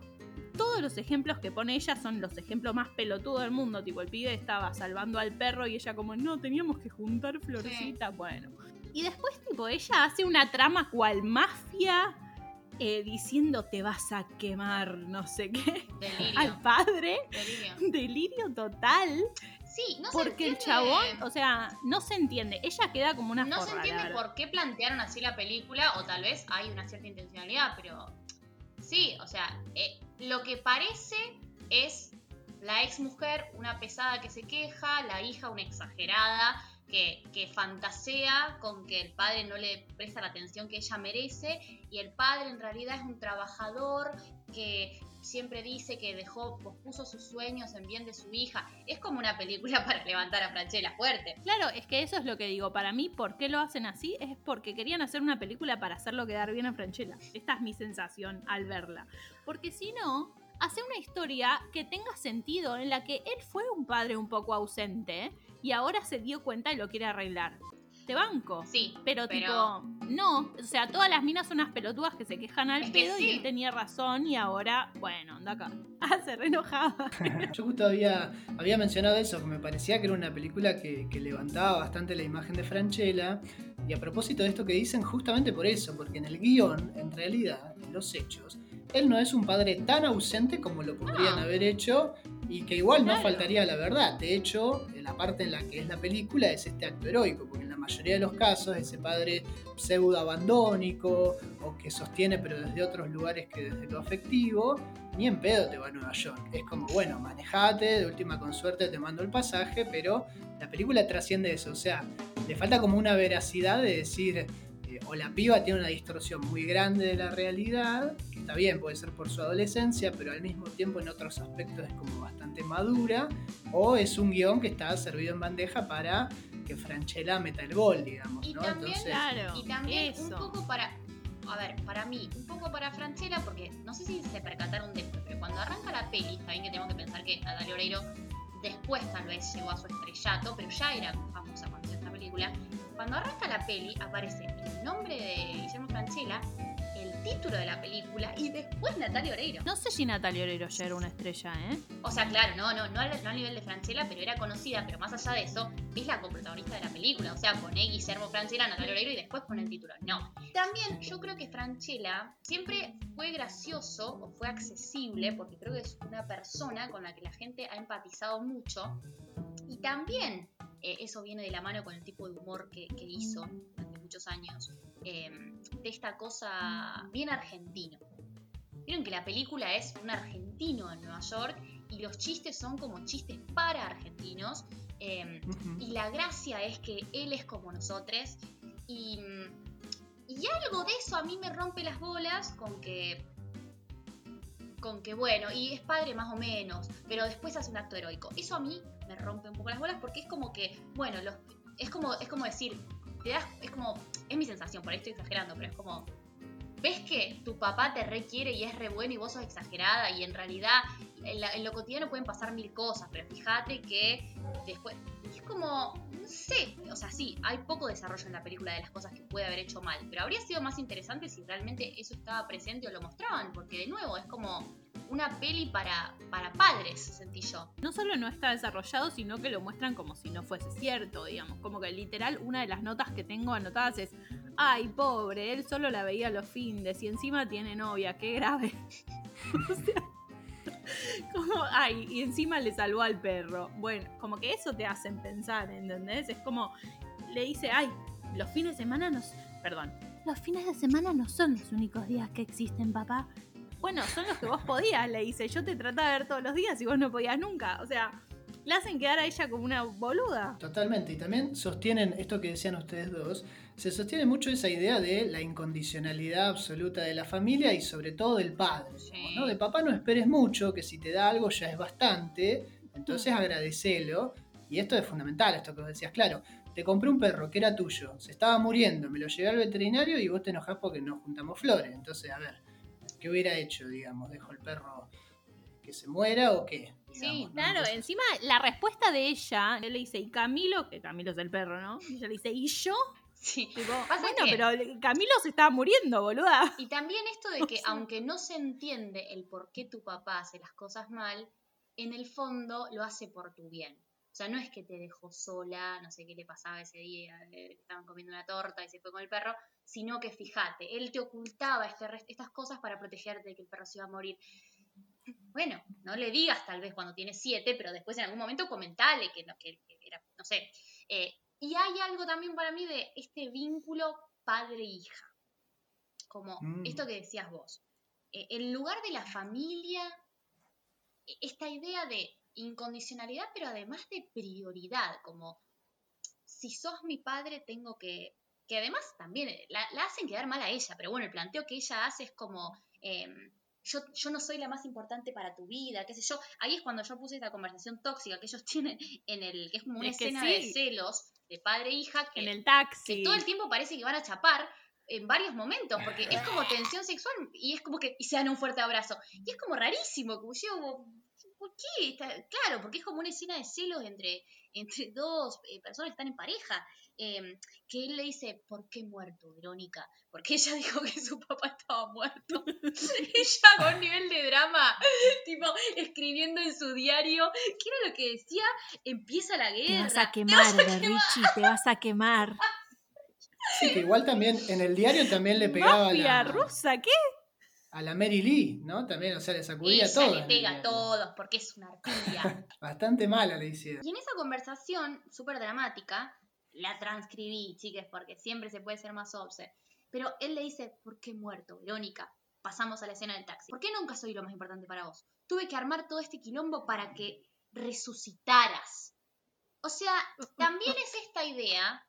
todos los ejemplos que pone ella son los ejemplos más pelotudos del mundo. Tipo, el pibe estaba salvando al perro y ella como, no, teníamos que juntar florcitas. Bueno. Y después, tipo, ella hace una trama cual mafia eh, diciendo te vas a quemar, no sé qué,
Delirio.
al padre.
Delirio.
Delirio total.
Sí, no se
porque el chabón, o sea, no se entiende. Ella queda como una
no se
forra,
entiende por qué plantearon así la película, o tal vez hay una cierta intencionalidad, pero sí, o sea, eh, lo que parece es la ex mujer una pesada que se queja, la hija una exagerada que, fantasea con que el padre no le presta la atención que ella merece y el padre en realidad es un trabajador que siempre dice que dejó, pospuso sus sueños en bien de su hija. Es como una película [laughs] para levantar a Franchella fuerte.
Claro, es que eso es lo que digo. Para mí, ¿por qué lo hacen así? Es porque querían hacer una película para hacerlo quedar bien a Franchella. Esta es mi sensación al verla. Porque si no, hace una historia que tenga sentido en la que él fue un padre un poco ausente y ahora se dio cuenta y lo quiere arreglar. Te banco.
Sí,
Pero,
Pero-
tipo, no, o sea, todas las minas son unas pelotudas que se quejan al
Es que
pedo
sí.
y él tenía razón y ahora, bueno, anda acá. [laughs] Ah, se re enojaba. [laughs]
Yo justo había, había mencionado eso, que me parecía que era una película que, que levantaba bastante la imagen de Franchella. Y a propósito de esto que dicen, justamente por eso, porque en el guion, en realidad, en los hechos, él no es un padre tan ausente como lo podrían
No.
haber hecho y que igual no faltaría la verdad. De hecho, en la parte en la que es la película es este acto heroico, porque en la mayoría de los casos ese padre pseudo abandónico o que sostiene pero desde otros lugares que desde lo afectivo, ni en pedo te va a Nueva York. Es como, bueno, manejate, de última con suerte te mando el pasaje, pero la película trasciende eso. O sea, le falta como una veracidad de decir, eh, o la piba tiene una distorsión muy grande de la realidad, que está bien, puede ser por su adolescencia, pero al mismo tiempo en otros aspectos es como bastante madura, o es un guion que está servido en bandeja para que Franchella meta el gol, digamos,
Y
¿no?
también,
Entonces,
Claro,
Y también un poco para, a ver, para mí, un poco para Franchella, porque no sé si se percataron de esto, pero cuando arranca la peli, está bien que tenemos que pensar que Natalia Oreiro después tal vez llegó a su estrellato, pero ya era famosa cuando hizo esta película. Cuando arranca la peli, aparece el nombre de Guillermo Franchella, el título de la película y después Natalia Oreiro.
No sé si Natalia Oreiro ya era una estrella, ¿eh?
O sea, claro, no, no, no, al, no al nivel de Franchella, pero era conocida, pero más allá de eso, es la coprotagonista de la película. O sea, pone Guillermo Franchella, Natalia Oreiro y después pone el título. No. También yo creo que Franchella siempre fue gracioso o fue accesible, porque creo que es una persona con la que la gente ha empatizado mucho. Y también eh, eso viene de la mano con el tipo de humor que, que hizo durante muchos años. eh, de esta cosa bien argentino. Vieron que la película es un argentino en Nueva York y los chistes son como chistes para argentinos. eh, y la gracia es que él es como nosotros. Y, y algo de eso a mí me rompe las bolas con que. Con que, bueno, y es padre más o menos, pero después hace un acto heroico. Eso a mí me rompe un poco las bolas porque es como que, bueno, los, es, como, es como decir, te das, es como, es mi sensación, por ahí estoy exagerando, pero es como, ves que tu papá te requiere y es re bueno y vos sos exagerada y en realidad en, en lo cotidiano pueden pasar mil cosas, pero fíjate que después, es como, no sé, o sea, sí, hay poco desarrollo en la película de las cosas que puede haber hecho mal, pero habría sido más interesante si realmente eso estaba presente o lo mostraban, porque de nuevo es como una peli para, para padres, sentí yo.
No solo no está desarrollado, sino que lo muestran como si no fuese cierto, digamos. Como que literal una de las notas que tengo anotadas es, ay, pobre, él solo la veía los findes y encima tiene novia, qué grave. [laughs] o sea, [laughs] como, ay, y encima le salvó al perro. Bueno, como que eso te hacen pensar, ¿entendés? Es como, le dice, ay, los fines de semana nos... Perdón. Los fines de semana no son los únicos días que existen, papá. Bueno, son los que vos podías, le dice. Yo te trataba de ver todos los días y vos no podías nunca. O sea, le hacen quedar a ella como una boluda.
Totalmente, y también sostienen esto que decían ustedes dos, se sostiene mucho esa idea de la incondicionalidad absoluta de la familia y sobre todo del padre.
Sí.
¿no? De papá no esperes mucho, que si te da algo ya es bastante, entonces agradecelo. Y esto es fundamental, esto que vos decías, claro, te compré un perro que era tuyo, se estaba muriendo, me lo llevé al veterinario y vos te enojás porque no juntamos flores. Entonces, a ver, ¿qué hubiera hecho, digamos? ¿Dejo el perro que se muera o qué?
Sí,
Digamos, ¿no?
Claro,
Entonces-
encima la respuesta de ella, él le dice, ¿y Camilo? Que Camilo es el perro, ¿no? Y ella le dice, ¿y yo?
Sí.
Tipo, bueno,
que-
pero Camilo se estaba muriendo, boluda.
Y también esto de [laughs]
O
que
sea-
aunque no se entiende el por qué tu papá hace las cosas mal, en el fondo lo hace por tu bien. O sea, no es que te dejó sola, no sé qué le pasaba ese día, eh, estaban comiendo una torta y se fue con el perro, sino que fíjate, él te ocultaba este estas cosas para protegerte de que el perro se iba a morir. Bueno, no le digas tal vez cuando tienes siete, pero después en algún momento comentale que, no- que- que era, no sé. Eh, y hay algo también para mí de este vínculo padre-hija. Como
Mm.
esto que decías vos. Eh, en lugar de la familia, e- esta idea de incondicionalidad, pero además de prioridad, como si sos mi padre tengo que... Que además también eh, la, la hacen quedar mal a ella, pero bueno, el planteo que ella hace es como... em, yo, yo no soy la más importante para tu vida, qué sé yo. Ahí es cuando yo puse esta conversación tóxica que ellos [laughs] tienen en el, que es como una
Es
escena
sí.
de celos de padre e hija, que,
En el
que
taxi.
todo el tiempo parece que van a chapar en varios momentos, porque es como tensión sexual y es como que y se dan un fuerte abrazo. Y es como rarísimo, como yo, ¿por qué? Está- claro, porque es como una escena de celos entre, entre [laughs] dos eh, personas que están en pareja. eh, que él le dice, ¿por qué muerto, Verónica? Porque ella [laughs] dijo que su papá estaba muerto. [laughs] ella con un nivel de drama, tipo, escribiendo en su diario, ¿qué era lo que decía? Empieza la guerra.
Te vas a quemar, Richie, te vas a quemar.
Sí, que igual también en el diario también le pegaba a
Mafia
la,
rusa, ¿qué?
A la Mary Lee, ¿no? También, o sea, le sacudía
Ella
todo.
le pega a todos porque es una arpía. [laughs]
Bastante mala le hicieron.
y en esa conversación súper dramática, la transcribí, chiques, porque siempre se puede ser más obse. Pero él le dice, ¿por qué muerto, Verónica? Pasamos a la escena del taxi. ¿Por qué nunca soy lo más importante para vos? Tuve que armar todo este quilombo para que resucitaras. O sea, también es esta idea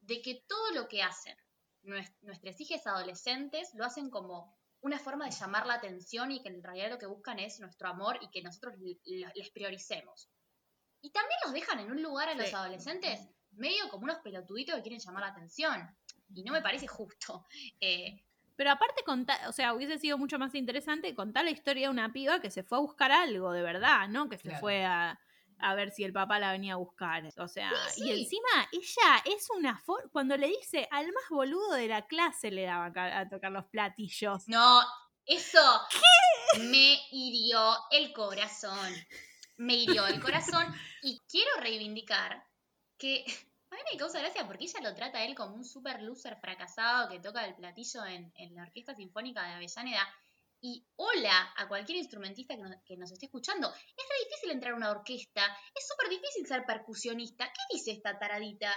de que todo lo que hacen nues- nuestros hijos adolescentes lo hacen como una forma de llamar la atención y que en realidad lo que buscan es nuestro amor y que nosotros les prioricemos. Y también los dejan en un lugar a los
Sí.
adolescentes medio como unos pelotuditos que quieren llamar la atención. Y no me parece justo. [laughs] Eh,
Pero aparte, conta- o sea, hubiese sido mucho más interesante contar la historia de una piba que se fue a buscar algo de verdad, ¿no? Que se
Claro.
fue a, a ver si el papá la venía a buscar. O sea,
Sí,
y encima ella es una for cuando le dice al más boludo de la clase le daba a tocar los platillos.
no, eso me hirió el corazón. Me hirió el corazón. Y quiero reivindicar que a mí me causa gracia porque ella lo trata a él como un super loser fracasado que toca el platillo en, en la Orquesta Sinfónica de Avellaneda. Y hola a cualquier instrumentista que nos, que nos esté escuchando. Es re difícil entrar a una orquesta. Es súper difícil ser percusionista. ¿Qué dice esta taradita?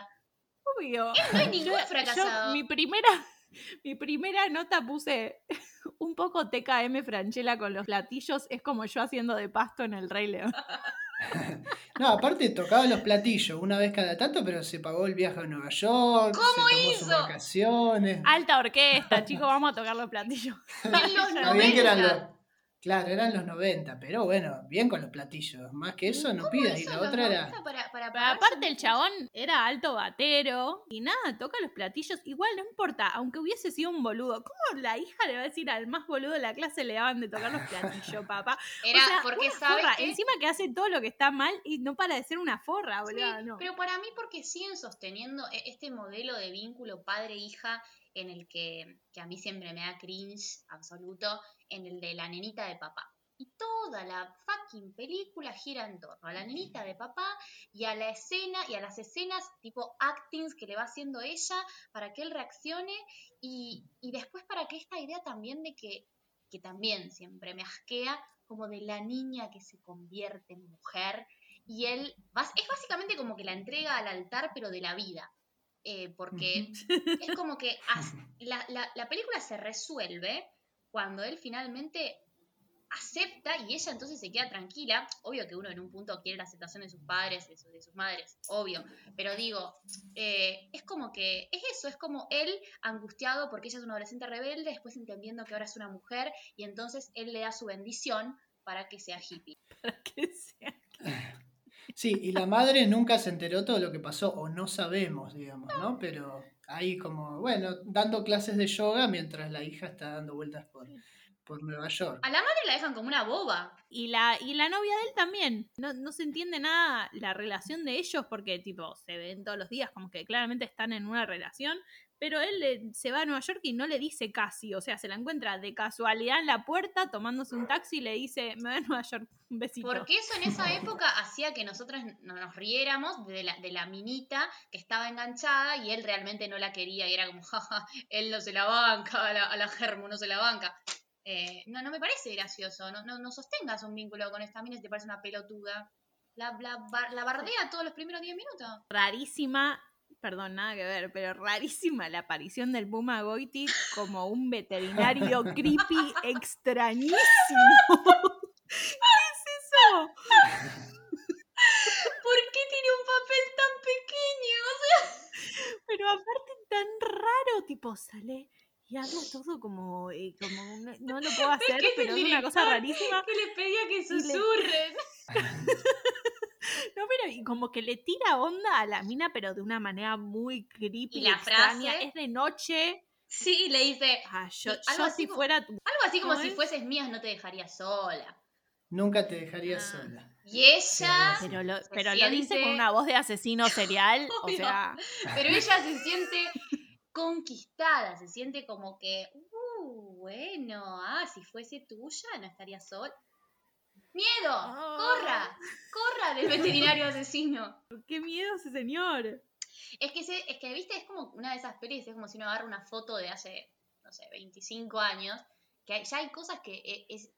Obvio.
No hay [laughs] ningún
Yo-
fracasado.
yo mi primera [laughs] mi primera nota puse [laughs] un poco TKM Franchella con los platillos, es como yo haciendo de pasto en el Rey León. [laughs]
No, aparte tocaba los platillos una vez cada tanto, pero se pagó el viaje a Nueva York,
¿Cómo
se tomó sus
hizo?
vacaciones.
Alta orquesta, chicos, vamos a tocar los platillos.
En los
Está bien que eran los,
90.
Claro, eran los 90, pero bueno, bien con los platillos. Más que eso no pidas. Y la otra era.
90 Para, para
aparte el chabón era alto batero y nada, toca los platillos. Igual no importa, aunque hubiese sido un boludo. ¿Cómo la hija le va a decir al más boludo de la clase le daban de tocar los [laughs] platillos, papá?
Era
o sea,
porque
una
sabes
forra.
que-
Encima que hace todo lo que está mal y no para de ser una forra,
Sí,
boludo. no.
pero para mí porque siguen sosteniendo e- este modelo de vínculo padre-hija en el que, que a mí siempre me da cringe absoluto, en el de la nenita de papá. Y toda la fucking película gira en torno a la nenita de papá y a la escena y a las escenas tipo actings que le va haciendo ella para que él reaccione y, y después para que esta idea también de que, que también siempre me asquea como de la niña que se convierte en mujer y él es básicamente como que la entrega al altar pero de la vida Eh, porque es como que [laughs] la, la- la película se resuelve cuando él finalmente acepta y ella entonces se queda tranquila. Obvio que uno en un punto quiere la aceptación de sus padres, de sus, de sus madres, obvio. Pero digo, eh, es como que es eso, es como él angustiado porque ella es una adolescente rebelde, después entendiendo que ahora es una mujer y entonces él le da su bendición para que sea hippie. [laughs]
Para que sea. [laughs]
Sí, y la madre nunca se enteró todo lo que pasó, o no sabemos, digamos, ¿no? Pero ahí como, bueno, dando clases de yoga mientras la hija está dando vueltas por, por Nueva York.
A la madre la dejan como una boba.
Y la, y la novia de él también. No, no se entiende nada la relación de ellos porque, tipo, se ven todos los días, como que claramente están en una relación. Pero él le- se va a Nueva York y no le dice casi. O sea, se la encuentra de casualidad en la puerta tomándose un taxi y le dice: Me voy a Nueva York, [laughs] un besito.
Porque eso en esa época hacía que nosotros no- nos riéramos de la, de la minita que estaba enganchada y él realmente no la quería y era como, jaja, él no se la banca, a la, a la Germo no se la banca. Eh, no, no me parece gracioso, no, no, no sostengas un vínculo con esta mina si te parece una pelotuda. La, la, bar- la bardea todos los primeros 10 minutos.
Rarísima, perdón, nada que ver, pero rarísima la aparición del Puma Goiti como un veterinario creepy extrañísimo. ¿Qué es eso?
¿Por qué tiene un papel tan pequeño? O sea,
Pero aparte tan raro, tipo, sale y habla todo como, eh, como no, no lo puedo hacer, pero es una cosa rarísima.
que les pedía que
Y le-
susurren. [laughs] [laughs]
No, pero y como que le tira onda a la mina, pero de una manera muy creepy,
Y la
extraña.
frase-
Es de noche.
Sí, le dice,
Ah, yo,
algo
yo
así
si
como-
fuera tu
algo así como
¿Cómo
si
es?
fueses mías no te dejaría sola.
Nunca te dejaría
Ah.
sola.
Y ella,
Pero lo,
se
pero lo dice con una voz de asesino [laughs] serial. o sea,
pero ella se [laughs] siente conquistada, se siente como que, uh, bueno, ah, si fuese tuya no estaría sola. ¡Miedo!
Ah.
¡Corra! ¡Corra del [laughs] veterinario asesino!
qué miedo ese señor.
Es que, se, es que, viste, es como una de esas pelis, es como si uno agarra una foto de hace, no sé, 25 años, que hay- ya hay cosas que e- es,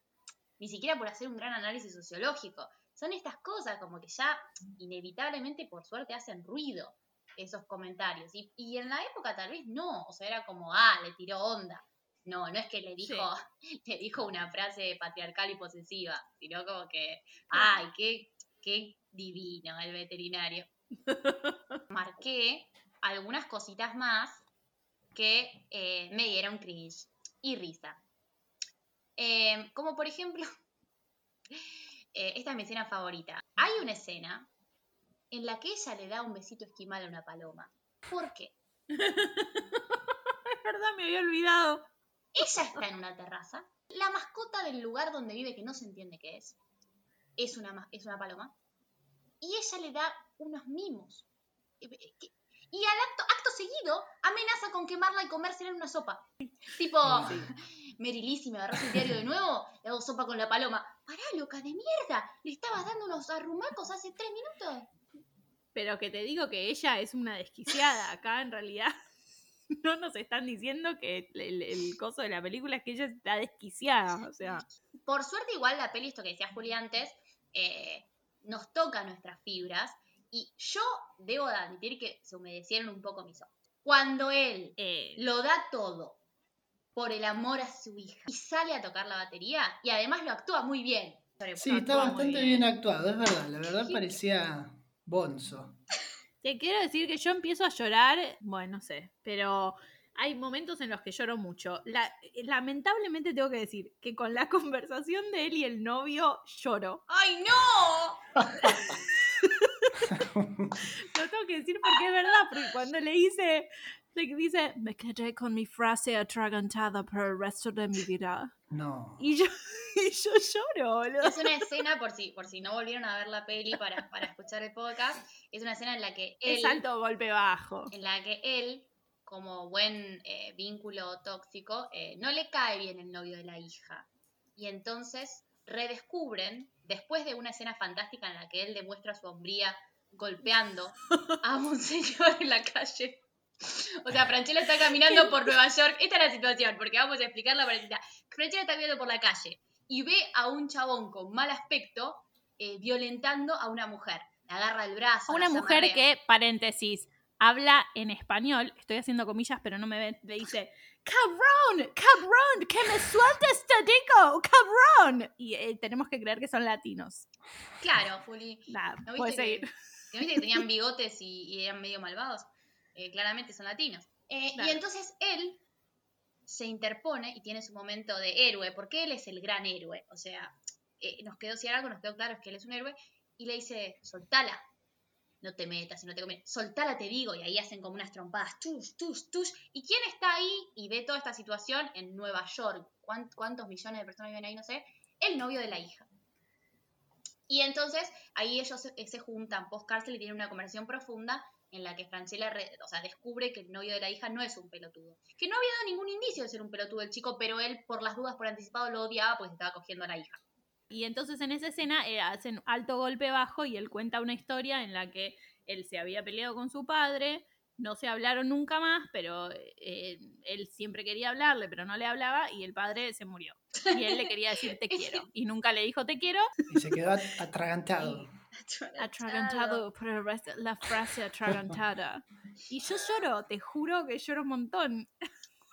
ni siquiera por hacer un gran análisis sociológico, son estas cosas como que ya inevitablemente, por suerte, hacen ruido esos comentarios. Y, y en la época tal vez no, o sea, era como, ah, le tiró onda. No, no es que le dijo, [laughs] le dijo una frase patriarcal y posesiva, sino como que, ay, qué, qué divino el veterinario [laughs] marqué algunas cositas más que eh, me dieron cringe y risa. Eh, como por ejemplo, [laughs] eh, esta es mi escena favorita. Hay una escena en la que ella le da un besito esquimal a una paloma. ¿Por qué?
Es verdad, me había olvidado.
Ella está en una terraza. La mascota del lugar donde vive, que no se entiende qué es, es una, es una paloma. Y ella le da unos mimos. Eh, eh, Y al acto, acto seguido amenaza con quemarla y comérsela en una sopa. Tipo, [laughs] Mary Lee, si me agarras el diario de nuevo, le hago sopa con la paloma. Pará, loca de mierda. Le estabas dando unos arrumacos hace tres minutos.
Pero que te digo que ella es una desquiciada. Acá en realidad [laughs] no nos están diciendo que el, el coso de la película es que ella está desquiciada. O sea,
Por suerte, igual la peli, esto que decía Juli antes, eh, nos toca nuestras fibras. Y yo debo de admitir que se humedecieron un poco mis ojos. Cuando él
eh,
lo da todo por el amor a su hija y sale a tocar la batería y además lo actúa muy bien.
Sí, está
Actúa
bastante bien actuado, es verdad. La verdad parecía bonzo.
Te quiero decir que yo empiezo a llorar, bueno, no sé, pero hay momentos en los que lloro mucho. La- lamentablemente tengo que decir que con la [laughs] conversación de él y el novio lloro.
¡Ay, no! [laughs]
Lo tengo que decir porque es verdad, porque cuando le dice, le dice, me quedé con mi frase atragantada por el resto de mi vida.
No.
Y yo, [laughs] y yo lloro, boludo.
Es una escena, por si, por si no volvieron a ver la peli para, para escuchar el podcast, es una escena en la que él,
Es alto golpe bajo.
en la que él, como buen eh, vínculo tóxico, eh, no le cae bien el novio de la hija. Y entonces redescubren, después de una escena fantástica en la que él demuestra su hombría golpeando a un [laughs] señor en la calle. O sea, Franchella está caminando por Nueva York. Esta es la situación, porque vamos a explicarla para Franchella está caminando por la calle y ve a un chabón con mal aspecto eh, violentando a una mujer. La agarra el brazo.
Una
la
mujer que, paréntesis, habla en español, estoy haciendo comillas, pero no me ven, le dice, cabrón, cabrón, que me sueltes, te digo, cabrón. Y eh, tenemos que creer que son latinos.
Claro, Juli.
Nada,
¿No
puedes
viste
seguir.
que, ¿no viste que tenían [laughs] bigotes y, y eran medio malvados? Eh, claramente son latinos. Eh,
Claro.
Y entonces él se interpone y tiene su momento de héroe, porque él es el gran héroe. O sea, eh, nos quedó, si algo nos quedó claro es que él es un héroe, y le dice, soltala, no te metas y no te conviene, soltala te digo, y ahí hacen como unas trompadas, tush, tush, tush. ¿Y quién está ahí y ve toda esta situación en Nueva York? ¿Cuán- ¿Cuántos millones de personas viven ahí? No sé. El novio de la hija. Y entonces ahí ellos se, se juntan post cárcel y tienen una conversación profunda en la que Franchella re- o sea, descubre que el novio de la hija no es un pelotudo. Que no había dado ningún indicio de ser un pelotudo el chico, pero él por las dudas por anticipado lo odiaba porque estaba cogiendo a la hija.
Y entonces en esa escena eh, hacen alto golpe bajo y él cuenta una historia en la que él se había peleado con su padre, no se hablaron nunca más, pero eh, él siempre quería hablarle, pero no le hablaba y el padre se murió. Y él le quería decir te [laughs] quiero y nunca le dijo te quiero,
Y se quedó at- atragantado.
atragantado por el resto, la frase atragantada. Y yo lloro, te juro que lloro un montón.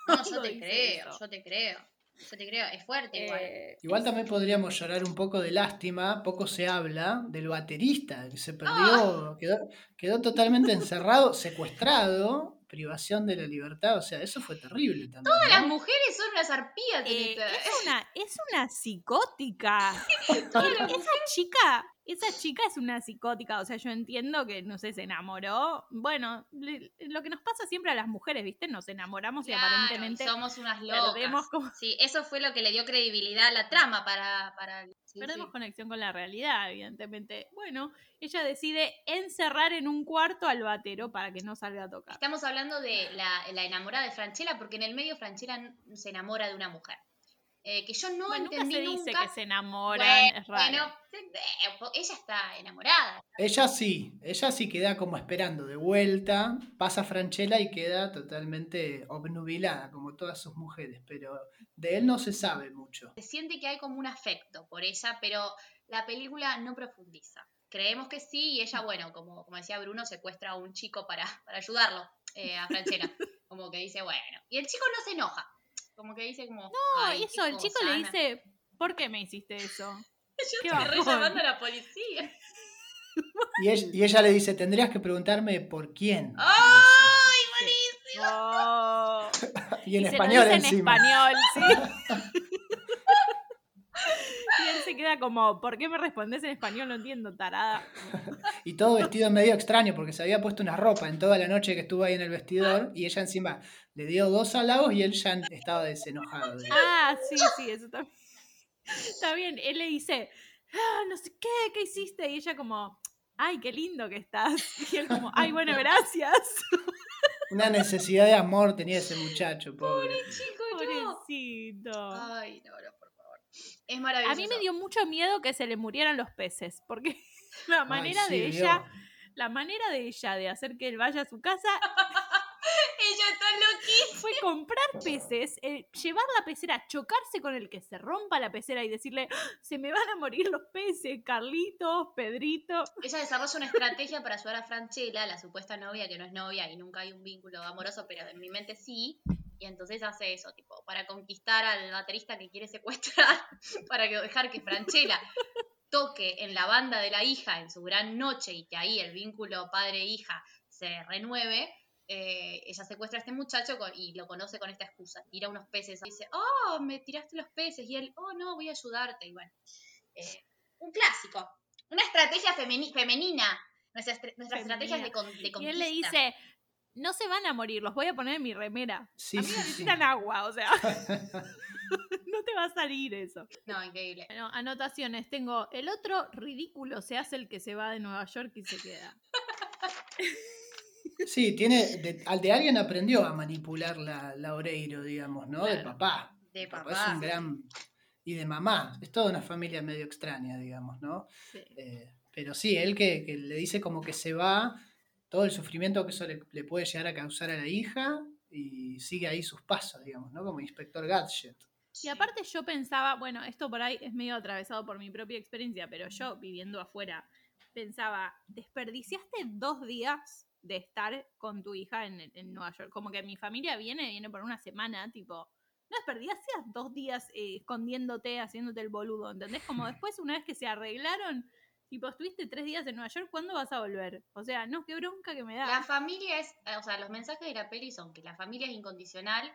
No, [laughs] yo te creo,
eso.
yo te creo. Yo te creo, es fuerte igual.
Eh,
Igual también podríamos llorar un poco de lástima, poco se habla del baterista, que se
Ah.
perdió, quedó, quedó totalmente encerrado, secuestrado, privación de la libertad, o sea, eso fue terrible también.
Todas las mujeres son unas arpías,
Eh, es, una, es una psicótica. [laughs]
Todas las
esa chica, esa chica es una psicótica. O sea, yo entiendo que, no sé, se enamoró. Bueno, le- lo que nos pasa siempre a las mujeres, ¿viste? Nos enamoramos y aparentemente
somos unas locas.
como-
Sí, eso fue lo que le dio credibilidad a la trama para... para... sí,
perdemos
sí.
conexión con la realidad, evidentemente. Bueno, ella decide encerrar en un cuarto al batero para que no salga a tocar.
Estamos hablando de la, la enamorada de Franchella, porque en el medio Franchella se enamora de una mujer. Eh, que yo no
Bueno, nunca
entendí
se dice
nunca.
que se enamoran,
bueno,
es raro.
bueno, eh, ella está enamorada.
Ella sí, ella sí queda como esperando de vuelta, pasa Franchella y queda totalmente obnubilada, como todas sus mujeres, pero de él no se sabe mucho.
Se siente que hay como un afecto por ella, pero la película no profundiza. Creemos que sí, y ella, bueno, como, como decía Bruno, secuestra a un chico para, para ayudarlo eh, a Franchella. [laughs] como que dice, bueno. Y el chico no se enoja. Como que dice como.
No,
"Ay,
y eso, el chico le
cosa, Ana".
dice, ¿por qué me hiciste eso? [laughs]
Yo
qué
estoy llamando a la policía. [laughs]
Y ella, y ella le dice, tendrías que preguntarme por quién.
¡Ay, buenísimo!
Oh. [laughs]
Y en
Y se lo
español
dice en
encima.
español, sí. y él se queda como, ¿por qué me respondes en español? No entiendo, tarada.
Y todo vestido medio extraño porque se había puesto una ropa en toda la noche que estuvo ahí en el vestidor y ella encima le dio dos halagos y él ya estaba desenojado. de-
Ah, sí, sí, eso también. [laughs] Está bien, él le dice, ah, no sé qué, ¿qué hiciste? Y ella como, ay, qué lindo que estás. [laughs] Y él como, ay, bueno, gracias. [laughs]
Una necesidad de amor tenía ese muchacho, pobre.
Chico, no.
Pobrecito.
Ay, no, no, por favor. Es maravilloso.
A mí me dio mucho miedo que se le murieran los peces, porque la manera
Ay, sí,
de
Dios.
ella, la manera de ella de hacer que él vaya a su casa [laughs]
Ella está loquísima.
fue comprar peces, eh, llevar la pecera, chocarse con el que se rompa la pecera y decirle, "Ah, se me van a morir los peces, Carlitos, Pedrito.
Ella desarrolla una estrategia para ayudar a Franchella, la supuesta novia que no es novia y nunca hay un vínculo amoroso, pero en mi mente sí. Y entonces hace eso, tipo, para conquistar al baterista que quiere secuestrar, [laughs] para dejar que Franchella toque en la banda de la hija en su gran noche y que ahí el vínculo padre-hija se renueve, eh, ella secuestra a este muchacho con- y lo conoce con esta excusa. Tira unos peces. Dice, oh, me tiraste los peces. Y él, oh, no, voy a ayudarte. Y bueno, eh, un clásico. Una estrategia femeni- femenina. Nuestras, estra- nuestras
Femenina.
estrategias de, con- de
Y él le dice, no se van a morir, los voy a poner en mi remera.
Sí,
a mí
sí,
me
sí.
necesitan agua, o sea. [laughs] no te va a salir eso.
No, increíble.
Bueno, anotaciones. Tengo el otro ridículo se hace el que se va de Nueva York y se queda. [laughs]
Sí, tiene, de, al de alguien aprendió a manipular la, la Oreiro, digamos, ¿no? De papá.
De
Papá
papá.
es un gran... Y de mamá. Es toda una familia medio extraña, digamos, ¿no?
Sí.
Eh, pero sí, él que, que le dice como que se va, todo el sufrimiento que eso le, le puede llegar a causar a la hija y sigue ahí sus pasos, digamos, ¿no? Como inspector Gadget.
Y aparte yo pensaba, bueno, esto por ahí es medio atravesado por mi propia experiencia, pero yo viviendo afuera pensaba, desperdiciaste dos días de estar con tu hija en, en Nueva York. Como que mi familia viene, viene por una semana, tipo, no desperdiciaste dos días eh, escondiéndote, haciéndote el boludo, ¿entendés? Como [laughs] después, una vez que se arreglaron, tipo, estuviste tres días en Nueva York, ¿cuándo vas a volver? O sea, no, qué bronca que me da.
La familia es, o sea, los mensajes de la peli son que la familia es incondicional,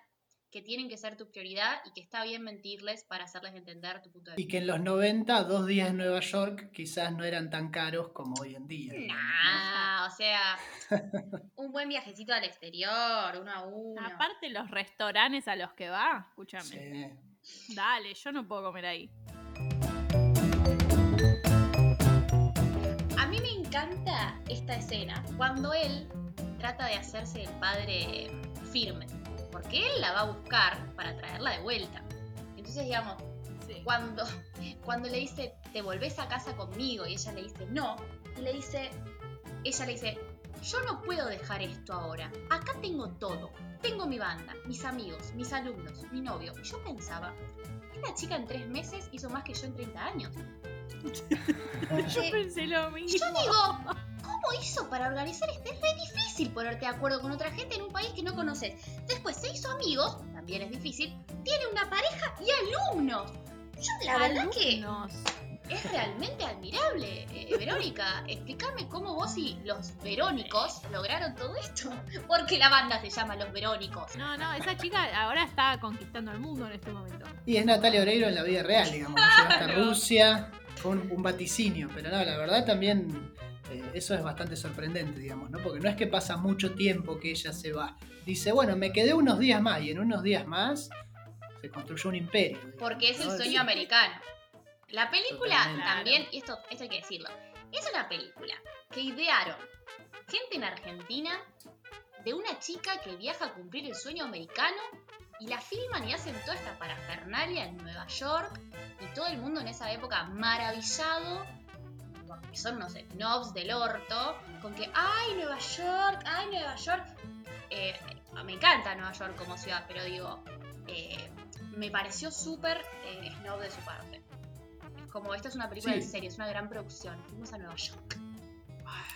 que tienen que ser tu prioridad y que está bien mentirles para hacerles entender tu punto de
Y
vista.
que en los 90, dos días en Nueva York quizás no eran tan caros como hoy en día.
Nah, o sea, un buen viajecito al exterior, uno a uno.
Aparte los restaurantes a los que va, escúchame.
Sí.
Dale, yo no puedo comer ahí.
A mí me encanta esta escena cuando él trata de hacerse el padre firme, porque él la va a buscar para traerla de vuelta. Entonces, digamos,
Sí.
cuando, cuando le dice, te volvés a casa conmigo, y ella le dice, no, y le dice, ella le dice, yo no puedo dejar esto ahora, acá tengo todo, tengo mi banda, mis amigos, mis alumnos, mi novio. Y yo pensaba, esta chica en tres meses hizo más que yo en 30 años. [laughs]
Yo pensé lo mismo.
yo digo, ¿cómo hizo para organizar esto? Es re difícil ponerte de acuerdo con otra gente en un país que no conoces. Después se hizo amigos, también es difícil. Tiene una pareja y alumnos. Yo la verdad que
Alumnos.
es realmente admirable. Eh, Verónica, explícame cómo vos y los Verónicos lograron todo esto. Porque la banda se llama Los Verónicos.
No, no, esa chica ahora está conquistando el mundo en este momento.
Y es Natalia Oreiro en la vida real, digamos. Llegó hasta. Rusia, fue un, un vaticinio. Pero no, la verdad también eh, eso es bastante sorprendente, digamos, ¿no? Porque no es que pasa mucho tiempo que ella se va. Dice, bueno, me quedé unos días más y en unos días más se construyó un imperio. digamos,
Porque es el sueño
Sí.
americano. La película
Totalmente.
también, y esto, esto hay que decirlo, es una película que idearon gente en Argentina de una chica que viaja a cumplir el sueño americano y la filman y hacen toda esta parafernalia en Nueva York y todo el mundo en esa época maravillado porque son unos snobs del orto con que ¡ay Nueva York! ¡ay Nueva York! Eh, me encanta Nueva York como ciudad, pero digo, eh, me pareció súper eh, snob de su parte. Es como, esta es una película
Sí.
en serio, es una gran producción. Fuimos a Nueva York.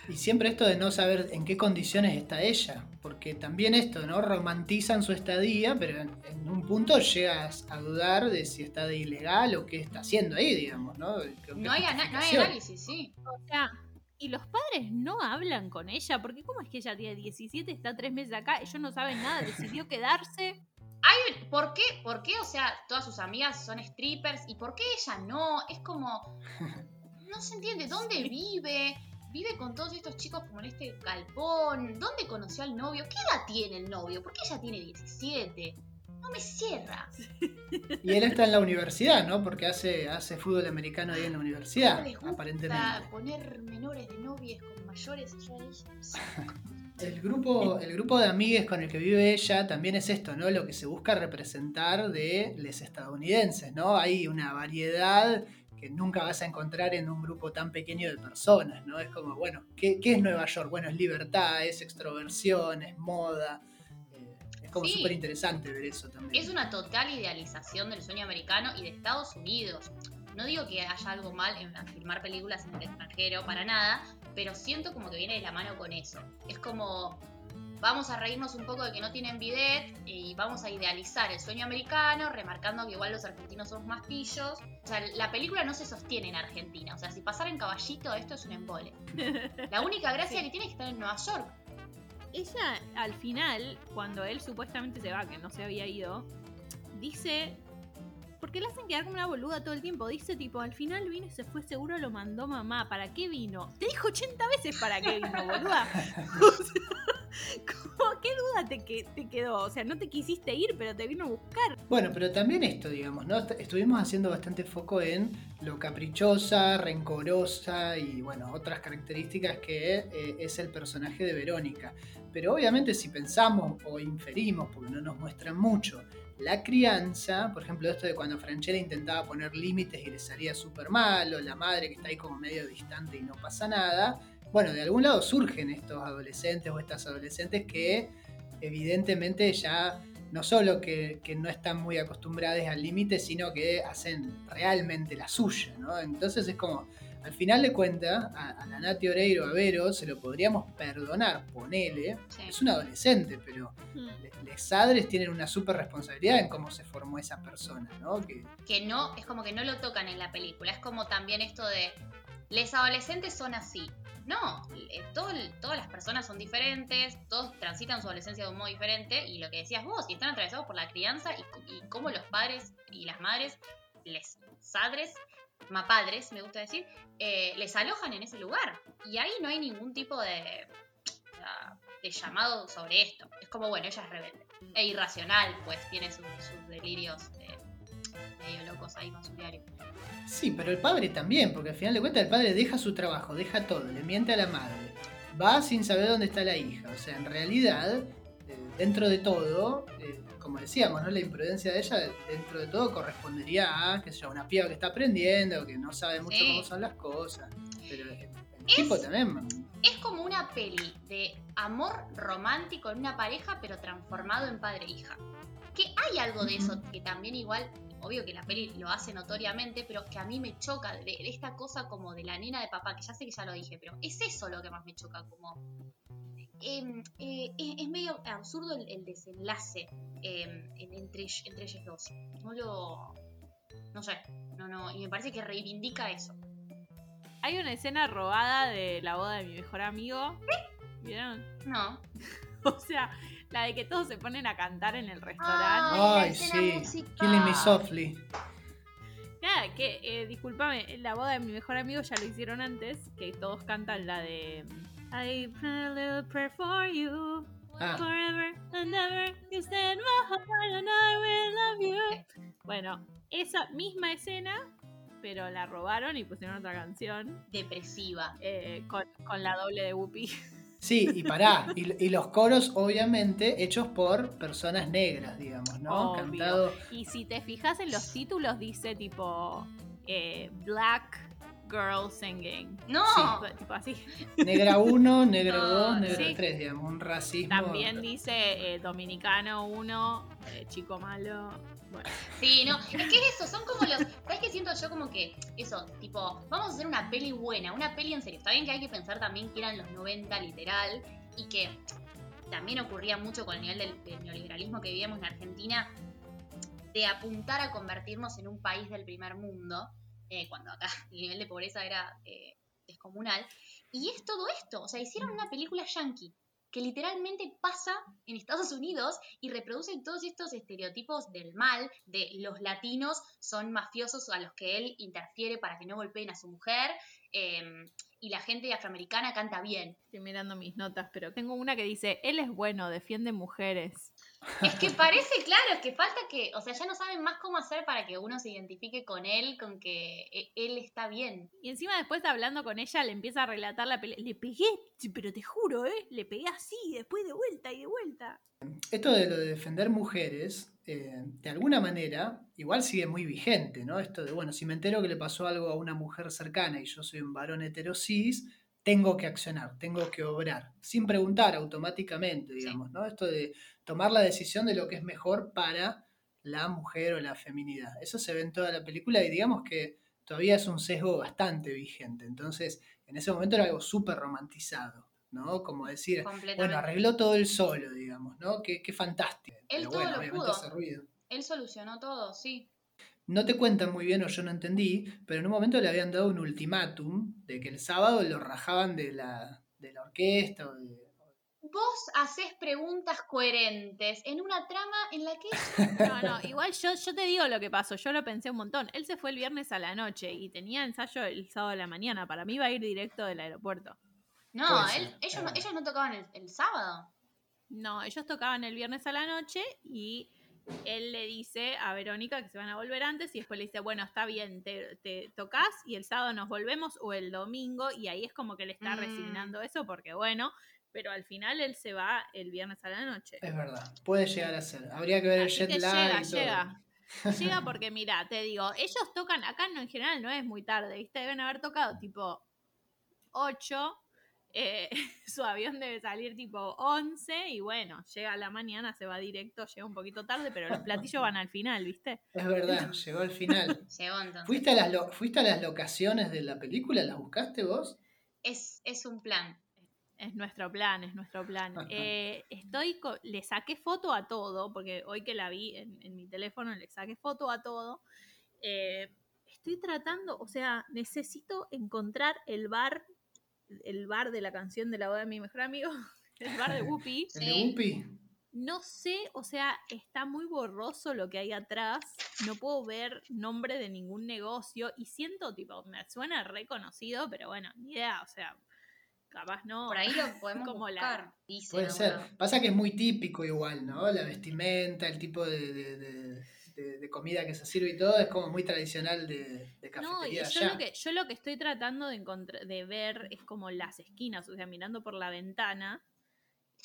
Y siempre esto de no saber en qué condiciones está ella, porque también esto, ¿no? Romantizan su estadía, pero en, en un punto llegas a dudar de si está de ilegal o qué está haciendo ahí, digamos, ¿no?
No hay, no hay análisis, sí.
O sea, y los padres no hablan con ella, porque ¿cómo es que ella tiene 17, está tres meses acá, ellos no saben nada, decidió quedarse?
Hay, ¿por, qué, ¿Por qué, o sea, todas sus amigas son strippers y por qué ella no? Es como, no se entiende, ¿dónde vive? Vive con todos estos chicos como en este galpón. ¿Dónde conoció al novio? ¿Qué edad tiene el novio? ¿Por qué ella tiene 17? No me cierra.
Y él está en la universidad, ¿no? Porque hace, hace fútbol americano ahí en la universidad,
¿No les gusta
aparentemente.
poner menores de novias con mayores? [laughs]
El grupo, el grupo de amigues con el que vive ella también es esto, ¿no? Lo que se busca representar de los estadounidenses, ¿no? Hay una variedad que nunca vas a encontrar en un grupo tan pequeño de personas, ¿no? Es como, bueno, ¿qué, qué es Nueva York? Bueno, es libertad, es extroversión, es moda. eh, es como
Sí.
súper interesante ver eso también.
Es una total idealización del sueño americano y de Estados Unidos. No digo que haya algo mal en filmar películas en el extranjero, para nada, pero siento como que viene de la mano con eso. Es como, vamos a reírnos un poco de que no tienen bidet y vamos a idealizar el sueño americano, remarcando que igual los argentinos somos más pillos. O sea, la película no se sostiene en Argentina. O sea, si pasara en caballito, esto es un embole. [laughs] La única gracia
Sí.
que tiene es que estar en Nueva York.
ella al final, cuando él supuestamente se va, que no se había ido, dice. Porque le hacen quedar como una boluda todo el tiempo. Dice tipo, al final vino y se fue seguro, lo mandó mamá. ¿Para qué vino? Te dijo 80 veces para qué vino, boluda. [laughs] O sea, ¿cómo- ¿Qué duda te, que- te quedó? O sea, no te quisiste ir, pero te vino a buscar.
Bueno, pero también esto, digamos, ¿no? Est- Estuvimos haciendo bastante foco en lo caprichosa, rencorosa y, bueno, otras características que eh, es el personaje de Verónica. Pero obviamente si pensamos o inferimos, porque no nos muestran mucho, la crianza, por ejemplo, esto de cuando Franchella intentaba poner límites y le salía súper mal, o la madre que está ahí como medio distante y no pasa nada, bueno, de algún lado surgen estos adolescentes o estas adolescentes que evidentemente ya no solo que, que no están muy acostumbradas al límite, sino que hacen realmente la suya, ¿no? Entonces es como, al final de cuentas, a, a la Nati Oreiro, a Vero, se lo podríamos perdonar, ponele,
Sí.
es un adolescente, pero le- les padres tienen una súper responsabilidad en cómo se formó esa persona, ¿no? Que,
que no, es como que no lo tocan en la película. Es como también esto de, les adolescentes son así. No, eh, todo todas las personas son diferentes, todos transitan su adolescencia de un modo diferente y lo que decías vos, y están atravesados por la crianza y, y cómo los padres y las madres, les padres, padres, me gusta decir, eh, les alojan en ese lugar. Y ahí no hay ningún tipo de, de llamado sobre esto. Es como, bueno, ella es rebelde. E irracional, pues tiene sus, delirios eh, medio locos ahí con su diario.
Sí, pero el padre también, porque al final de cuentas el padre deja su trabajo, deja todo, le miente a la madre, va sin saber dónde está la hija. O sea, en realidad, dentro de todo, eh, como decíamos, ¿no? la imprudencia de ella, dentro de todo, correspondería a, sé yo, una piba que está aprendiendo, que no sabe mucho
Sí.
cómo son las cosas. Pero el, el
Es-
tipo también.
Es como una peli de amor romántico en una pareja, pero transformado en padre e hija. Que hay algo de eso que también igual, obvio que la peli lo hace notoriamente, pero que a mí me choca de, de esta cosa como de la nena de papá, que ya sé que ya lo dije, pero es eso lo que más me choca, como... em, eh, es, es medio absurdo el, el desenlace em, en- entre, entre ellos dos. No lo... No sé, no, no, y me parece que reivindica eso.
Hay una escena robada de la boda de mi mejor amigo. ¿Vieron? [laughs]
No.
O sea, la de que todos se ponen a cantar en el restaurante.
Ay,
escena
sí. Killing Me Softly.
Nada, que, eh, discúlpame, la boda de mi mejor amigo ya lo hicieron antes, que todos cantan la de I pray a little prayer for you.
Ah.
Forever and ever, you stay in my heart and I will love you. Bueno, esa misma escena, pero la robaron y pusieron otra canción
Depresiva.
eh, con, con la doble de Whoopi.
Sí, y [laughs] pará. Y, y los coros, obviamente, hechos por personas negras, digamos, ¿no?
Obvio.
Cantado.
Y si te fijas en los títulos, dice tipo eh, Black Girl Singing.
No,
Sí.
Tipo así.
Negra 1, negro [laughs]
No,
2, negro
sí.
3, digamos, un racismo.
También dice eh, Dominicano 1, eh, Chico Malo. Bueno,
sí, no. Es que es eso, son como los. ¿Sabes qué siento yo? Como que, eso, tipo, vamos a hacer una peli buena, una peli en serio. Está bien que hay que pensar también que eran los 90 literal y que también ocurría mucho con el nivel del, del neoliberalismo que vivíamos en Argentina, de apuntar a convertirnos en un país del primer mundo, eh, cuando acá [laughs] el nivel de pobreza era eh, descomunal. Y es todo esto, o sea, hicieron una película yankee que literalmente pasa en Estados Unidos y reproduce todos estos estereotipos del mal, de los latinos son mafiosos a los que él interfiere para que no golpeen a su mujer, eh, y la gente afroamericana canta bien.
estoy mirando mis notas, pero tengo una que dice, él es bueno, defiende mujeres.
Es que parece claro, es que falta que, o sea, ya no saben más cómo hacer para que uno se identifique con él, con que e- él está bien.
Y encima después hablando con ella le empieza a relatar la pelea. Le pegué, pero te juro, ¿eh? Le pegué así, después de vuelta y de vuelta.
Esto de lo de defender mujeres, eh, de alguna manera, igual sigue muy vigente, ¿no? Esto de, bueno, si me entero que le pasó algo a una mujer cercana y yo soy un varón heterosis, tengo que accionar, tengo que obrar, sin preguntar automáticamente, digamos, ¿no? Esto de tomar la decisión de lo que es mejor para la mujer o la feminidad. Eso se ve en toda la película y digamos que todavía es un sesgo bastante vigente. Entonces, en ese momento era algo súper romantizado, ¿no? Como decir, bueno, arregló todo él solo, digamos, ¿no? Qué, qué fantástico.
Él
Pero
todo
bueno,
lo
obviamente
pudo.
hace ruido.
Él solucionó todo, sí.
No te cuentan muy bien o yo no entendí, pero en un momento le habían dado un ultimátum de que el sábado lo rajaban de la, de la orquesta o de,
vos haces preguntas coherentes en una trama en la que... [laughs]
No, no, [laughs] igual yo, yo te digo lo que pasó, yo lo pensé un montón. Él se fue el viernes a la noche y tenía ensayo el sábado a la mañana. Para mí iba a ir directo del aeropuerto.
No, él- ellos, no,
verdad.
ellos no tocaban el, el sábado.
No, ellos tocaban el viernes a la noche y él le dice a Verónica que se van a volver antes y después le dice, bueno, está bien, te, te tocas y el sábado nos volvemos o el domingo y ahí es como que le está
Mm.
resignando eso porque bueno, pero al final él se va el viernes a la noche.
Es verdad, puede llegar a ser. Habría que ver el
Así
jet
que
lag
llega,
y todo.
llega. [laughs] Llega porque, mira, te digo, ellos tocan, acá no, en general no es muy tarde, ¿viste? Deben haber tocado tipo 8, eh, [laughs] su avión debe salir tipo 11 y bueno, llega a la mañana, se va directo, llega un poquito tarde, pero los platillos van al final, ¿viste?
Es verdad, llegó al final. [laughs]
Llegó entonces.
¿Fuiste a, las lo- ¿Fuiste a las locaciones de la película? ¿Las buscaste vos?
Es, es un plan.
Es nuestro plan, es nuestro plan. Eh, estoy, le saqué foto a todo, porque hoy que la vi en, en mi teléfono, le saqué foto a todo. Eh, estoy tratando, o sea, necesito encontrar el bar, el bar de la canción de la boda de mi mejor amigo, [laughs] el bar de [laughs] Whoopi.
¿El de Whoopi?
No sé, o sea, está muy borroso lo que hay atrás. No puedo ver nombre de ningún negocio y siento, tipo, me suena reconocido, pero bueno, ni idea, o sea, capaz no.
Por ahí lo [laughs] podemos
Como la-
buscar. Dice,
Puede ser. Pasa que es muy típico igual, ¿no? La vestimenta, el tipo de, de- de- de- de comida que se sirve y todo es como muy tradicional de, de
No, y
cafetería
yo
allá.
lo, que, yo lo que estoy tratando de, de ver es como las esquinas, o sea, mirando por la ventana,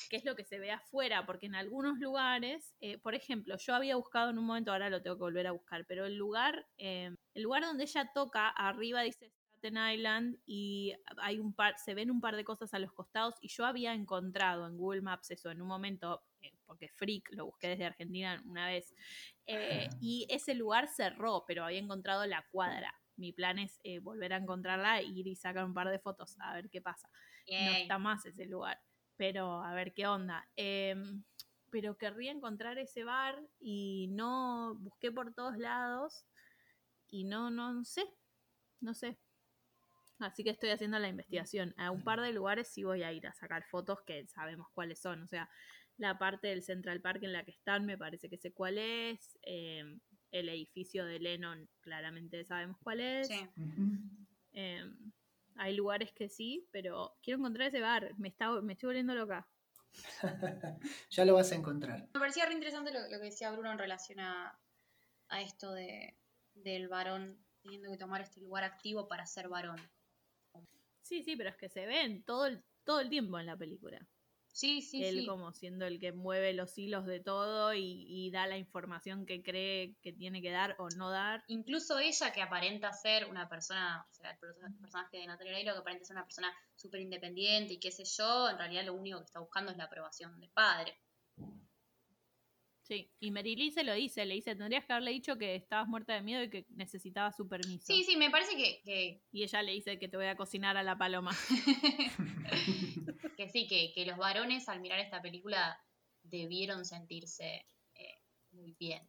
qué es lo que se ve afuera, porque en algunos lugares, eh, por ejemplo, yo había buscado en un momento, ahora lo tengo que volver a buscar, pero el lugar, eh, el lugar donde ella toca, arriba dice Staten Island y hay un par, se ven un par de cosas a los costados y yo había encontrado en Google Maps eso en un momento, eh, porque Freak lo busqué desde Argentina una vez, eh, y ese lugar cerró, pero había encontrado la cuadra. Mi plan es eh, volver a encontrarla, ir y sacar un par de fotos, a ver qué pasa. No está más ese lugar, pero a ver qué onda. Em, pero querría encontrar ese bar y no busqué por todos lados y no, no, no sé, no sé. Así que estoy haciendo la investigación. A un par de lugares sí voy a ir a sacar fotos que sabemos cuáles son. O sea, la parte del Central Park en la que están me parece que sé cuál es. em, el edificio de Lennon claramente sabemos cuál es.
Sí.
Eh, hay lugares que sí, pero quiero encontrar ese bar. Me, está, me estoy volviendo loca. [laughs]
ya lo vas a encontrar.
Me parecía re interesante lo, lo que decía Bruno en relación a, a esto de, del varón teniendo que tomar este lugar activo para ser varón.
Sí, sí, pero es que se ven todo el, todo el tiempo en la película.
Sí, sí,
Él
sí.
como siendo el que mueve los hilos de todo y, y da la información que cree que tiene que dar o no dar.
Incluso ella que aparenta ser una persona, o sea, el perso- personaje de Natalia Oreiro que aparenta ser una persona súper independiente y qué sé yo, en realidad lo único que está buscando es la aprobación del padre.
Sí, y Merily se lo dice, le dice, tendrías que haberle dicho que estabas muerta de miedo y que necesitaba su permiso.
Sí, sí, me parece que, que,
Y ella le dice que te voy a cocinar a la paloma. [laughs]
que sí, que, que los varones al mirar esta película debieron sentirse eh, muy bien.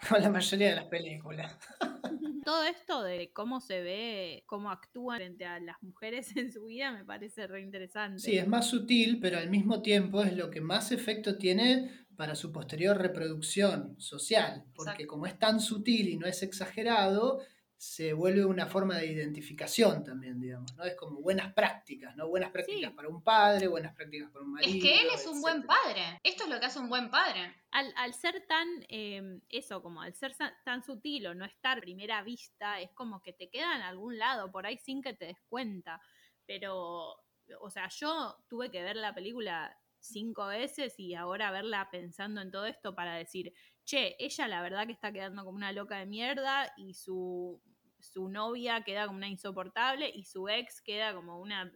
[laughs]
Con la mayoría de las películas. [laughs]
Todo esto de cómo se ve, cómo actúan frente a las mujeres [laughs] en su vida me parece re interesante.
Sí, es más sutil, pero al mismo tiempo es lo que más efecto tiene para su posterior reproducción social, porque
Exacto.
como es tan sutil y no es exagerado, se vuelve una forma de identificación también, digamos, ¿no? Es como buenas prácticas, ¿no? Buenas prácticas
Sí.
para un padre, buenas prácticas para un marido.
Es que él es un buen padre. Esto es lo que hace un buen padre.
Al, al ser tan, eh, eso, como al ser tan sutil o no estar a primera vista, es como que te queda en algún lado, por ahí sin que te des cuenta. Pero, o sea, yo tuve que ver la película cinco veces y ahora verla pensando en todo esto para decir, che, ella la verdad que está quedando como una loca de mierda y su, su novia queda como una insoportable y su ex queda como una...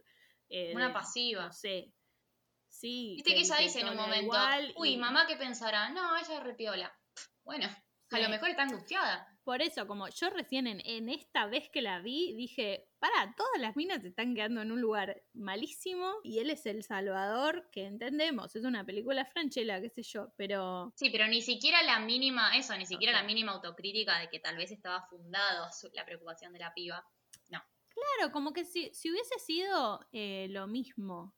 eh,
Una pasiva.
No sé. Sí.
Viste que ella dice en un momento, uy,
y-
mamá, ¿qué pensará? No, ella es repiola. Bueno, a lo mejor está angustiada.
Por eso, como yo recién en, en esta vez que la vi, dije, para, todas las minas se están quedando en un lugar malísimo y él es el salvador, que entendemos, es una película franchela, qué sé yo, pero
Sí, pero ni siquiera la mínima, eso, ni siquiera
sea.
la mínima autocrítica de que tal vez estaba fundado la preocupación de la piba.
claro, como que si, si hubiese sido eh, lo mismo,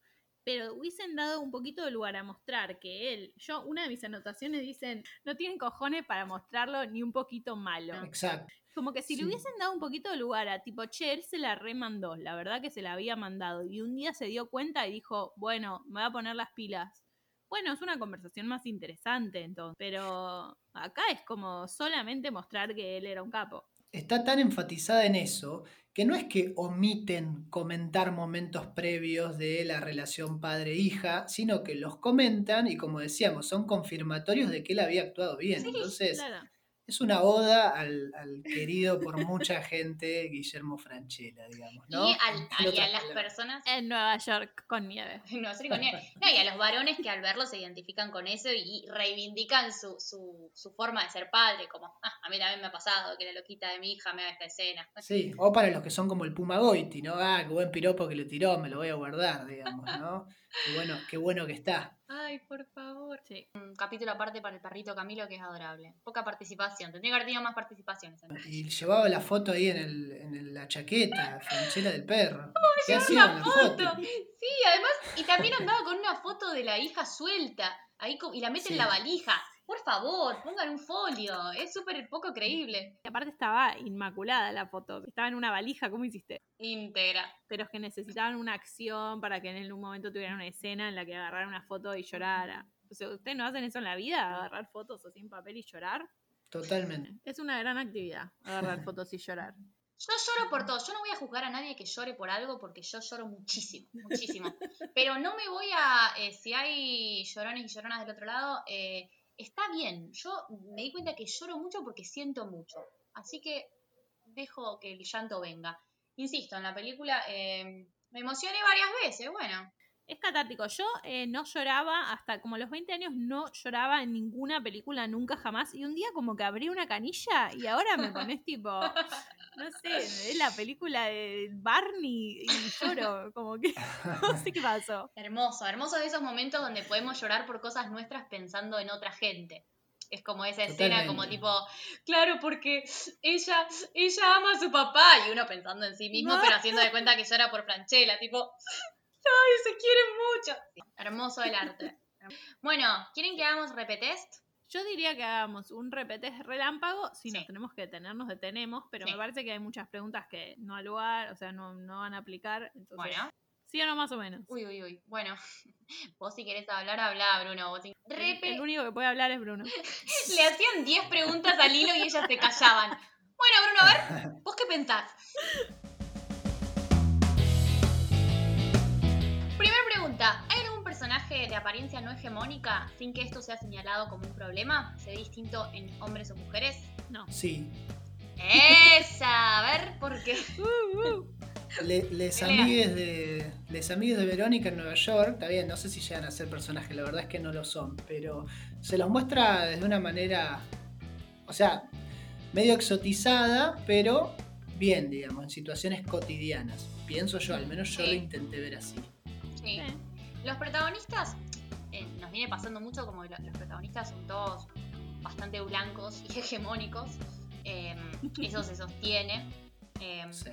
pero hubiesen dado un poquito de lugar a mostrar que él, yo, una de mis anotaciones dicen, no tienen cojones para mostrarlo ni un poquito malo.
Exacto.
Como que si
Sí.
le hubiesen dado un poquito de lugar a tipo, che, él se la remandó, la verdad que se la había mandado, y un día se dio cuenta y dijo, bueno, me voy a poner las pilas. Bueno, es una conversación más interesante entonces, pero acá es como solamente mostrar que él era un capo.
Está tan enfatizada en eso que no es que omiten comentar momentos previos de la relación padre-hija, sino que los comentan y como decíamos, son confirmatorios de que él había actuado bien. Entonces,
Claro.
Es una oda al, al querido por mucha gente Guillermo Franchella, digamos, ¿no?
Y, al-
En
a, y a las personas.
En Nueva York con nieve.
No, sí, con nieve. [laughs] No, y a los varones que al verlo se identifican con eso y reivindican su, su, su forma de ser padre, como, "Ah, a mí también me ha pasado que la loquita de mi hija me haga esta escena.
Sí, o para los que son como el Puma Goiti, ¿no? Ah, qué buen piropo que le tiró, me lo voy a guardar, digamos, ¿no? Qué bueno, qué bueno que está.
Ay, por favor.
Sí.
Un capítulo aparte para el perrito Camilo que es adorable. Poca participación. Tendría que haber tenido más participaciones.
Y llevaba la foto ahí en, el, en el- la chaqueta, Franchella del perro. [laughs] ¿Qué hacía
una
foto?
foto. Sí, además, y también andaba con una foto de la hija suelta. Ahí y la mete
Sí.
en la valija. Por favor, pongan un folio. Es súper poco creíble.
Y aparte estaba inmaculada la foto. Estaba en una valija, ¿cómo hiciste?
Íntegra.
Pero es que necesitaban una acción para que en un momento tuvieran una escena en la que agarrara una foto y llorara. O sea, ¿ustedes no hacen eso en la vida? ¿Agarrar fotos así en papel y llorar?
Totalmente.
Es una gran actividad, agarrar [laughs] fotos y llorar.
Yo lloro por todo. Yo no voy a juzgar a nadie que llore por algo porque yo lloro muchísimo, muchísimo. [laughs] Pero no me voy a. eh, si hay llorones y lloronas del otro lado, eh, está bien. Yo me di cuenta que lloro mucho porque siento mucho. Así que dejo que el llanto venga. Insisto, en la película eh, me emocioné varias veces. Bueno,
Es catártico. Yo eh, no lloraba hasta como los 20 años, no lloraba en ninguna película nunca jamás. Y un día como que abrí una canilla y ahora me pones tipo, no sé, es la película de Barney y lloro, como que [laughs] no sé qué pasó.
hermoso. Hermoso de esos momentos donde podemos llorar por cosas nuestras pensando en otra gente. Es como esa escena,
Totalmente.
como tipo, claro, porque ella, ella ama a su papá y uno pensando en sí mismo,
No.
pero haciendo de cuenta que llora por Franchella, tipo, ay, se quieren mucho. Hermoso el arte. [laughs] Bueno, ¿quieren que hagamos repetest?
Yo diría que hagamos un repetes relámpago. Si nos tenemos que detener, nos detenemos. Pero
Sí.
me parece que hay muchas preguntas que no al lugar, o sea, no, no van a aplicar. Entonces,
Bueno,
sí o no más o menos.
uy, uy, uy. Bueno, [laughs] vos si querés hablar, habla, Bruno. Vos si-
El, el único que puede hablar es Bruno. [laughs]
Le hacían 10 preguntas al hilo y ellas se callaban. Bueno, Bruno, a ver, ¿vos qué pensás? Primera pregunta. ¿Hay algún personaje de apariencia no hegemónica sin que esto sea señalado como un problema? ¿Se ve distinto en hombres o mujeres?
No.
Sí.
Esa, a ver, ¿por qué? [laughs]
Le- les, amigues de, les amigues de Verónica en Nueva York, está bien, no sé si llegan a ser personajes, la verdad es que no lo son, pero se los muestra desde una manera, o sea, medio exotizada, pero bien, digamos, en situaciones cotidianas. Pienso yo, al menos yo
Sí.
lo intenté ver así.
Sí.
Eh,
Los protagonistas, eh, nos viene pasando mucho como lo- los protagonistas son todos bastante blancos y [laughs] hegemónicos. eh, [laughs] eso se sostiene. eh,
Sí.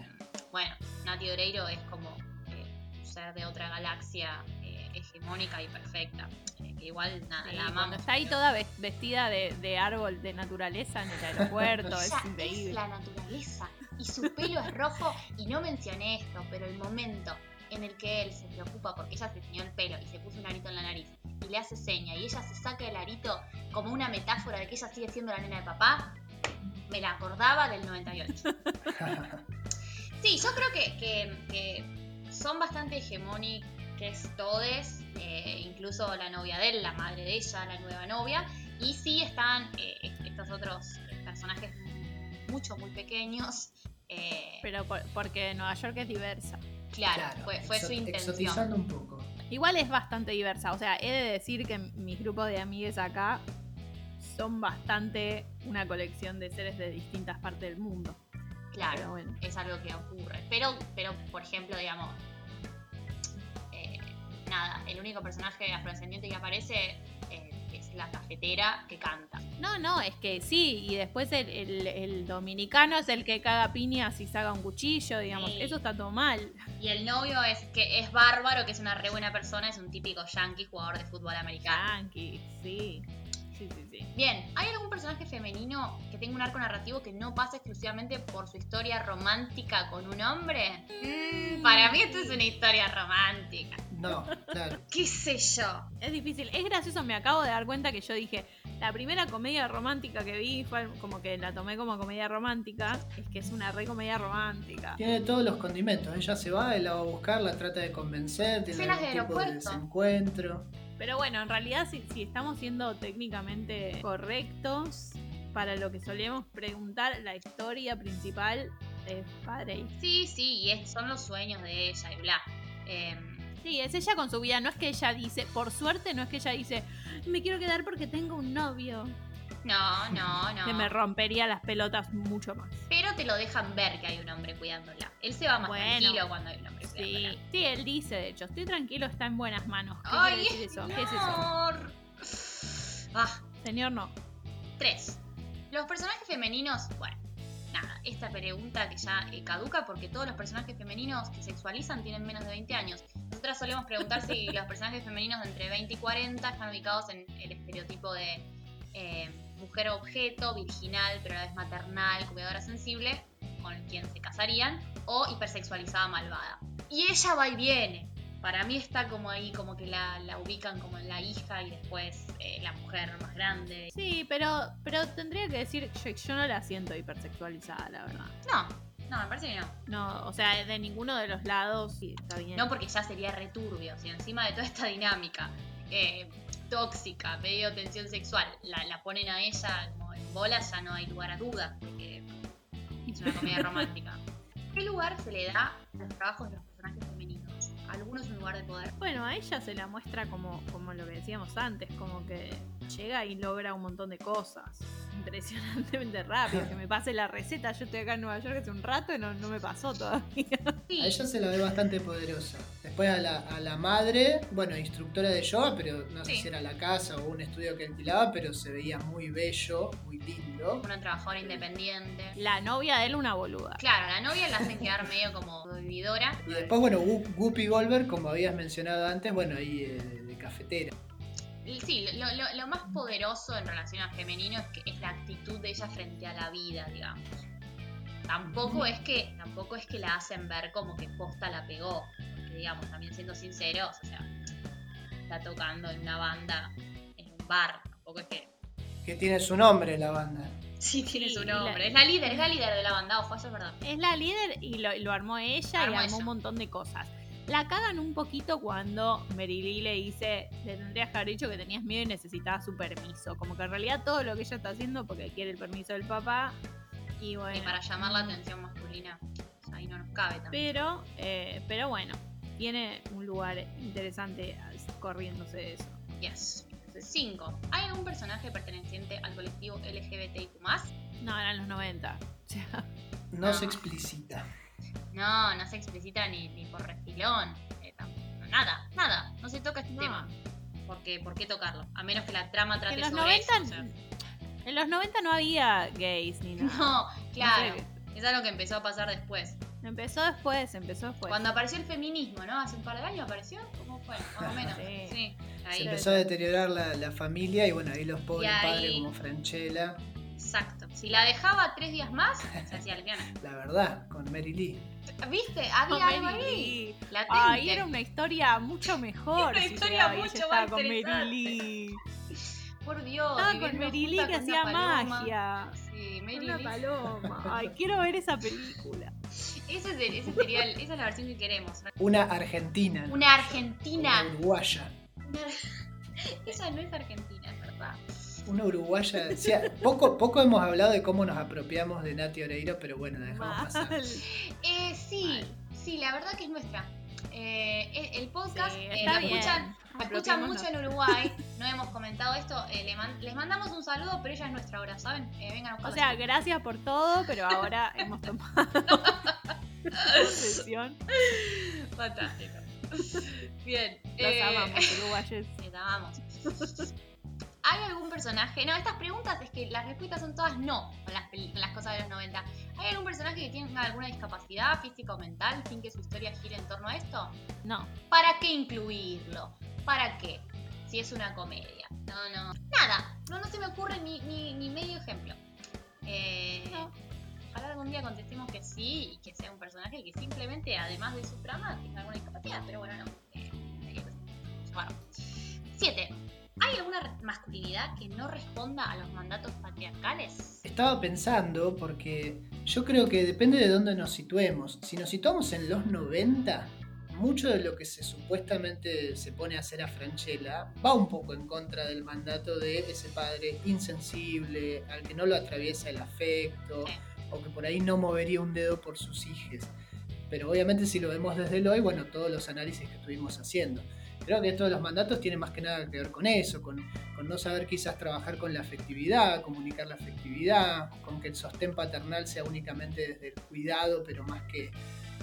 Bueno, Nati Oreiro es como eh, un ser de otra galaxia eh, hegemónica y perfecta. eh, que igual nada,
sí,
la amamos.
está ahí toda ves- vestida de, de árbol de naturaleza en el [laughs] aeropuerto, es
Ella es
increíble.
la naturaleza y su pelo es rojo. Y no mencioné esto, pero el momento en el que él se preocupa porque ella se tiñó el pelo y se puso un arito en la nariz y le hace seña y ella se saca el arito como una metáfora de que ella sigue siendo la nena de papá, me la acordaba del 98. [laughs] Sí, yo creo que, que- que son bastante hegemónicos todes, eh, incluso la novia de él, la madre de ella, la nueva novia, y sí están eh, estos otros personajes mucho, muy pequeños. eh,
Pero por- porque Nueva York es diversa.
Claro,
Claro,
fue, fue su intención.
exotizando un poco.
Igual es bastante diversa. O sea, he de decir que mis grupos de amigues acá son bastante una colección de seres de distintas partes del mundo.
Claro,
bueno.
es algo que ocurre. Pero, pero por ejemplo, digamos, eh, nada, el único personaje afrodescendiente que aparece eh, es la cafetera que canta.
No, no, es que sí, y después el, el- el dominicano es el que caga piña si saca un cuchillo, digamos.
Sí.
Eso está todo mal.
Y el novio es que es bárbaro, que es una re buena persona, es un típico yankee jugador de fútbol americano.
Yankee, sí. Sí, sí, sí.
Bien, ¿hay algún personaje femenino que tenga un arco narrativo que no pasa exclusivamente por su historia romántica con un hombre? Mm, para mí esto es una historia romántica.
No, claro. [laughs]
¿Qué sé yo?
Es difícil. Es gracioso, me acabo de dar cuenta que yo dije, la primera comedia romántica que vi fue como que la tomé como comedia romántica. Es que es una re comedia romántica.
Tiene todos los condimentos. Ella se va, él la va a buscar, la trata de convencer, tiene
Escenas de
tipo de desencuentro.
Pero bueno, en realidad si, si estamos siendo técnicamente correctos para lo que solíamos preguntar, la historia principal es padre.
Sí, sí, y es- son los sueños de ella y bla. Em,
Sí, es ella con su vida, no es que ella dice, por suerte no es que ella dice, me quiero quedar porque tengo un novio,
no, no, no.
que me rompería las pelotas mucho más.
Pero te lo dejan ver que hay un hombre cuidándola. Él se va más
Bueno,
tranquilo cuando hay un hombre
Sí,
cuidándola.
sí, él dice, de hecho, estoy tranquilo, está en buenas manos. ¿Qué
Ay,
decir eso? ¿Qué es eso?
Ah,
Señor, no.
Tres. Los personajes femeninos, bueno, nada, esta pregunta que ya eh, caduca porque todos los personajes femeninos que sexualizan tienen menos de 20 años. Nosotras solemos preguntar si [laughs] los personajes femeninos de entre 20 y 40 están ubicados en el estereotipo de eh, mujer objeto, virginal, pero a la vez maternal, cuidadora sensible, con quien se casarían, o hipersexualizada malvada. Y ella va y viene. Para mí está como ahí, como que la, la ubican como en la hija y después eh, la mujer más grande.
Sí, pero, pero tendría que decir, yo, yo no la siento hipersexualizada, la verdad.
No, no, me parece que no.
No, o sea, de ninguno de los lados sí, está bien.
No porque ya sería returbio, si encima de toda esta dinámica eh, tóxica, medio tensión sexual, la, la ponen a ella como en bolas, ya no hay lugar a dudas de que es una comedia [laughs] romántica. ¿Qué lugar se le da a los trabajos de los personajes femeninos? Algunos un lugar de poder.
Bueno, a ella se la muestra como, como lo que decíamos antes, como que llega y logra un montón de cosas. Impresionantemente rápido. Que me pase la receta. Yo estoy acá en Nueva York hace un rato y no, no me pasó todavía.
Sí,
A ella se la ve bastante poderosa. Después a la, a la madre, bueno, instructora de yoga, pero no sé
Sí.
si era la casa o un estudio que alquilaba, pero se veía muy bello, muy lindo.
una trabajadora independiente.
La novia de él, una boluda.
Claro, la novia la hacen quedar medio como vividora.
Y después, bueno, Gu- Guppy Goldberg, como habías mencionado antes, bueno, ahí eh, de, de cafetera.
Sí, lo, lo- lo más poderoso en relación al femenino es que es la actitud de ella frente a la vida, digamos. Tampoco es que, tampoco es que la hacen ver como que posta la pegó. Porque digamos, también siendo sinceros, o sea, está tocando en una banda, en un bar. Tampoco es que.
Que tiene su nombre la banda.
Sí, tiene
Sí,
su
la-
nombre. Es la líder, es la líder de la banda, ojo, eso es verdad.
Es la líder y lo, lo armó ella
Armó
y armó
ella.
un montón de cosas. La cagan un poquito cuando Lee le dice, le tendrías que haber dicho que tenías miedo y necesitabas su permiso. Como que en realidad todo lo que ella está haciendo porque quiere el permiso del papá. Y bueno.
Y para llamar la atención masculina, ahí no nos cabe también.
Pero, eh, pero bueno, tiene un lugar interesante corriéndose de eso.
Yes. 5. ¿Hay algún personaje perteneciente al colectivo LGBTIQ?
No, eran los 90. [laughs] O sea,
No
No.
se explicita.
No, no se explicita ni, ni por refilón. eh, nada, nada. No se toca este
No.
tema. Porque, ¿Por qué tocarlo? A menos que la trama trate
en los,
sobre
90,
eso. o sea.
en los 90 no había gays ni nada.
No, claro.
No sé,
Es algo que empezó a pasar después.
empezó después, empezó después.
Cuando apareció el feminismo, ¿no? Hace un par de años apareció. ¿Cómo fue? Más o menos.
Sí.
Sí.
Se empezó a deteriorar la, la familia y bueno, ahí los pobres
ahí-
padres como Franchella,
Exacto. Si la dejaba tres días más, se hacía lesbiana.
la verdad, con Mary Lee.
¿Viste? Había algo
Mary
ahí.
Lee. Ay, era una historia mucho [laughs] mejor.
Una
si
historia mucho
estaba
más
con Mary. Lee.
Por Dios.
Estaba
viviendo
con Mary Lee que
con
hacía
una paloma.
magia.
Sí, Mary
Una
Lee.
paloma. [laughs] Ay, quiero ver esa película.
Ese es el- ese sería el- esa es la versión que queremos.
Una argentina.
Una argentina.
Una uruguaya.
Una- [laughs] Esa no es argentina, es verdad.
Una uruguaya. o sea, poco, poco hemos hablado de cómo nos apropiamos de Nati Oreiro, pero bueno, la dejamos pasar.
Eh, sí, sí, la verdad que es nuestra. Eh, el- podcast
Sí,
eh,
está
lo
bien.
escuchan, lo escuchan mucho en Uruguay. No hemos comentado esto. eh, les mandamos un saludo, pero ella es nuestra ahora, ¿saben? Eh, vengan a
O sea, gracias por todo, pero ahora [laughs] hemos tomado [laughs] posesión.
Fantástico. Bien.
Los
eh,
amamos, uruguayes. [laughs]
Les amamos. ¿Hay algún personaje? No, estas preguntas es que las respuestas son todas no con las, peli- con las cosas de los 90. ¿Hay algún personaje que tenga alguna discapacidad física o mental sin que su historia gire en torno a esto?
No.
¿Para qué incluirlo? ¿Para qué? Si es una comedia. No, no. Nada. No, no se me ocurre ni, ni, ni medio ejemplo. Eh,
No.
Ojalá algún día contestemos que sí y que sea un personaje que simplemente, además de su trama, tenga alguna discapacidad. Pero bueno, no. Eh, eh, bueno. Siete. ¿Hay alguna masculinidad que no responda a los mandatos patriarcales?
Estaba pensando porque yo creo que depende de dónde nos situemos. Si nos situamos en los 90, mucho de lo que se supuestamente se pone a hacer a Franchella va un poco en contra del mandato de ese padre insensible, al que no lo atraviesa el afecto, o que por ahí no movería un dedo por sus hijos. Pero obviamente si lo vemos desde el hoy, bueno, todos los análisis que estuvimos haciendo. Creo que esto de los mandatos tiene más que nada que ver con eso, con, no saber quizás trabajar con la afectividad, comunicar la afectividad, con que el sostén paternal sea únicamente desde el cuidado, pero más que,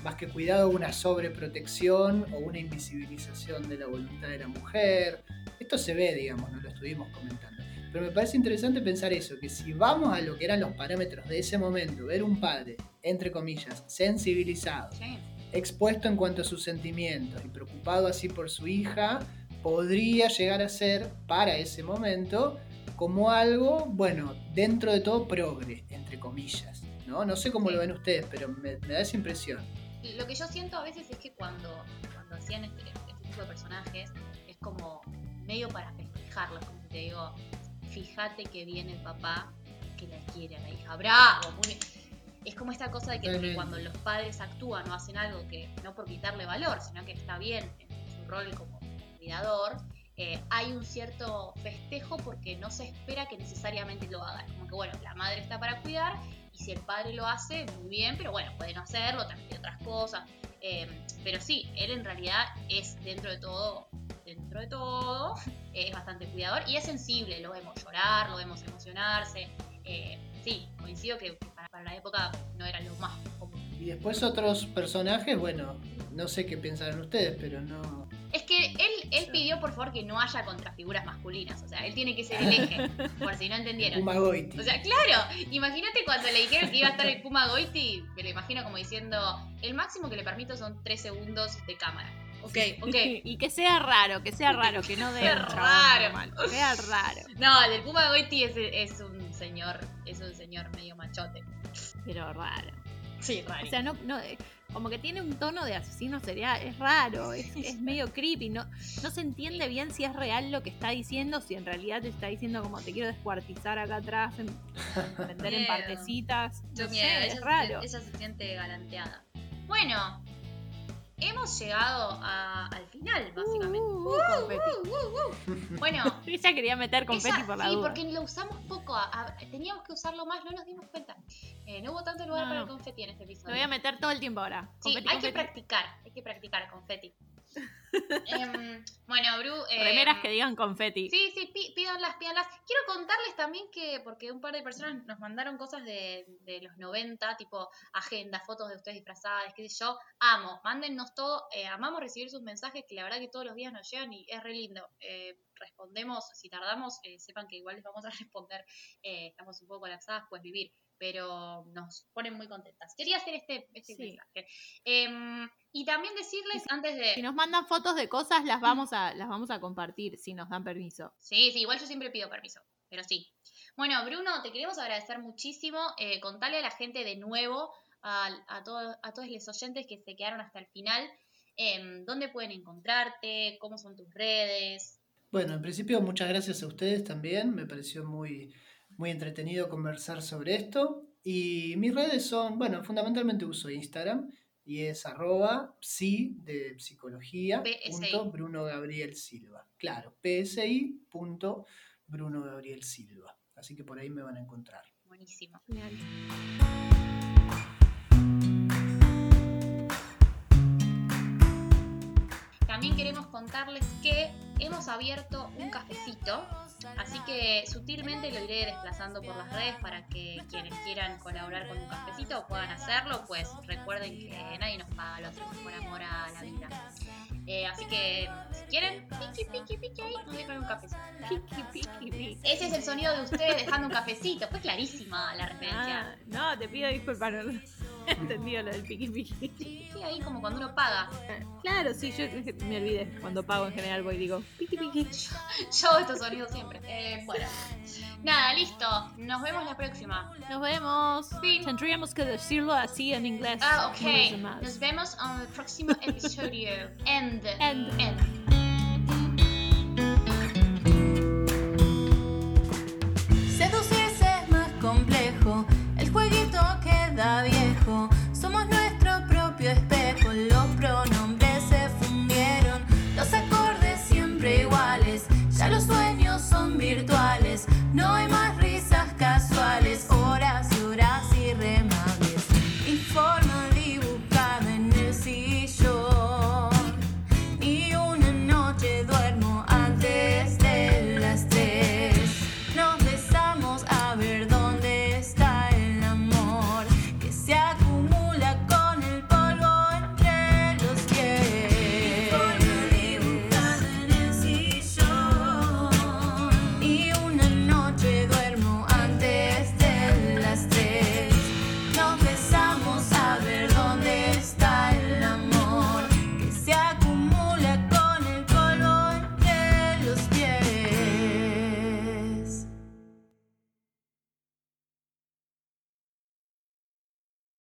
más que cuidado una sobreprotección o una invisibilización de la voluntad de la mujer. Esto se ve, digamos, no lo estuvimos comentando. Pero me parece interesante pensar eso, que si vamos a lo que eran los parámetros de ese momento, ver un padre, entre comillas, sensibilizado,
Sí.
Expuesto en cuanto a sus sentimientos y preocupado así por su hija, podría llegar a ser para ese momento como algo, bueno, dentro de todo progre, entre comillas. No, no sé cómo lo ven ustedes, pero me, da esa impresión.
Lo que yo siento a veces es que cuando, cuando hacían este, este tipo de personajes, es como medio para festejarlos, como te digo, fíjate que viene el papá que la quiere a la hija, bravo. Es como esta cosa de que, cuando los padres actúan o hacen algo que no por quitarle valor, sino que está bien en su rol como cuidador, eh, hay un cierto festejo porque no se espera que necesariamente lo hagan. Como que bueno, la madre está para cuidar y si el padre lo hace, muy bien, pero bueno, puede no hacerlo, transmitir otras cosas. Eh, pero sí, él en realidad es dentro de todo, dentro de todo, [laughs] es bastante cuidador y es sensible, lo vemos llorar, lo vemos emocionarse. Sí, coincido que para, para la época no era lo más común.
Y después otros personajes, bueno, no sé qué piensan ustedes, pero no...
Es que él, él pidió por favor que no haya contrafiguras masculinas, o sea, él tiene que ser el eje, [laughs] por si no entendieron.
Puma Goiti.
O sea, claro, imagínate cuando le dijeron que iba a estar el Puma Goiti, me lo imagino como diciendo, el máximo que le permito son 3 segundos de cámara. Ok, ok. [laughs]
y que sea raro, que sea raro, que no [laughs] dé
Sea raro.
normal, que sea raro,
No, el del Puma Goiti es, es un señor, es un señor medio machote.
pero raro.
Sí, raro.
O sea, no, no, eh, como que tiene un tono de asesino serial, es raro, es, es medio creepy, no, no se entiende bien si es real lo que está diciendo, si en realidad te está diciendo como te quiero descuartizar acá atrás, en, [laughs] vender en partecitas,
Yo
no
miedo,
sé,
ella,
es raro.
ella se siente galanteada. Bueno, hemos llegado a- al final, básicamente.
Uh, uh, confeti.
Bueno, [laughs]
Ella quería meter confeti por la
sí,
duda.
porque lo usamos poco. a- a- teníamos que usarlo más, no nos dimos cuenta. Eh, no hubo tanto lugar
No,
para el confeti en este episodio.
Lo voy a meter todo el tiempo ahora.
Sí,
Confeti,
hay que practicar, hay que practicar confeti. Em, bueno, Bru.
Remeras que digan confeti.
Sí, sí, pi- pídanlas, pídanlas. Quiero contarles también que, porque un par de personas nos mandaron cosas de, de los 90, tipo agenda, fotos de ustedes disfrazadas, qué sé yo. Amo, mándennos todo. eh, amamos recibir sus mensajes que la verdad que todos los días nos llegan y es re lindo. Eh, respondemos, si tardamos, eh, sepan que igual les vamos a [laughs] responder. Eh, estamos un poco colapsadas, pues vivir. Pero nos ponen muy contentas. Quería hacer este, este
Sí.
mensaje. Em, y también decirles antes de.
Si nos mandan fotos de cosas, las vamos a, las vamos a compartir si nos dan permiso.
Sí, sí, igual yo siempre pido permiso, pero sí. Bueno, Bruno, te queremos agradecer muchísimo. Eh, contale a la gente de nuevo, a, a, todo- a todos los oyentes que se quedaron hasta el final, em, dónde pueden encontrarte, cómo son tus redes.
Bueno, en principio muchas gracias a ustedes también, me pareció muy, muy entretenido conversar sobre esto. Y mis redes son, bueno, fundamentalmente uso Instagram y es arroba psi de psicología
PSI.
punto Bruno Gabriel Silva. Claro, psi punto Bruno Gabriel Silva. Así que por ahí me van a encontrar.
Buenísimo. También queremos contarles que hemos abierto un cafecito Así que sutilmente lo iré desplazando por las redes para que quienes quieran colaborar con un cafecito puedan hacerlo, pues recuerden que nadie nos paga, lo hacemos por amor a la vida. Eh, así que si quieren, piqui, piqui, piqui, ahí nos dejan un cafecito.
Piqui, piqui, piqui.
Ese es el sonido de ustedes dejando un cafecito. Fue clarísima la referencia.
Ah, no, te pido disculpas, [laughs] entendido lo del piqui piqui.
Sí, ahí como cuando uno paga.
Claro, sí, yo me olvidé. Cuando pago en general voy y digo piqui piqui.
Yo hago estos sonidos siempre. Eh, bueno, nada, listo. Nos vemos la próxima.
Nos vemos.
Fin.
Tendríamos que decirlo así en inglés.
Ah, ok. Nos vemos en el próximo episodio. End.
End.
End.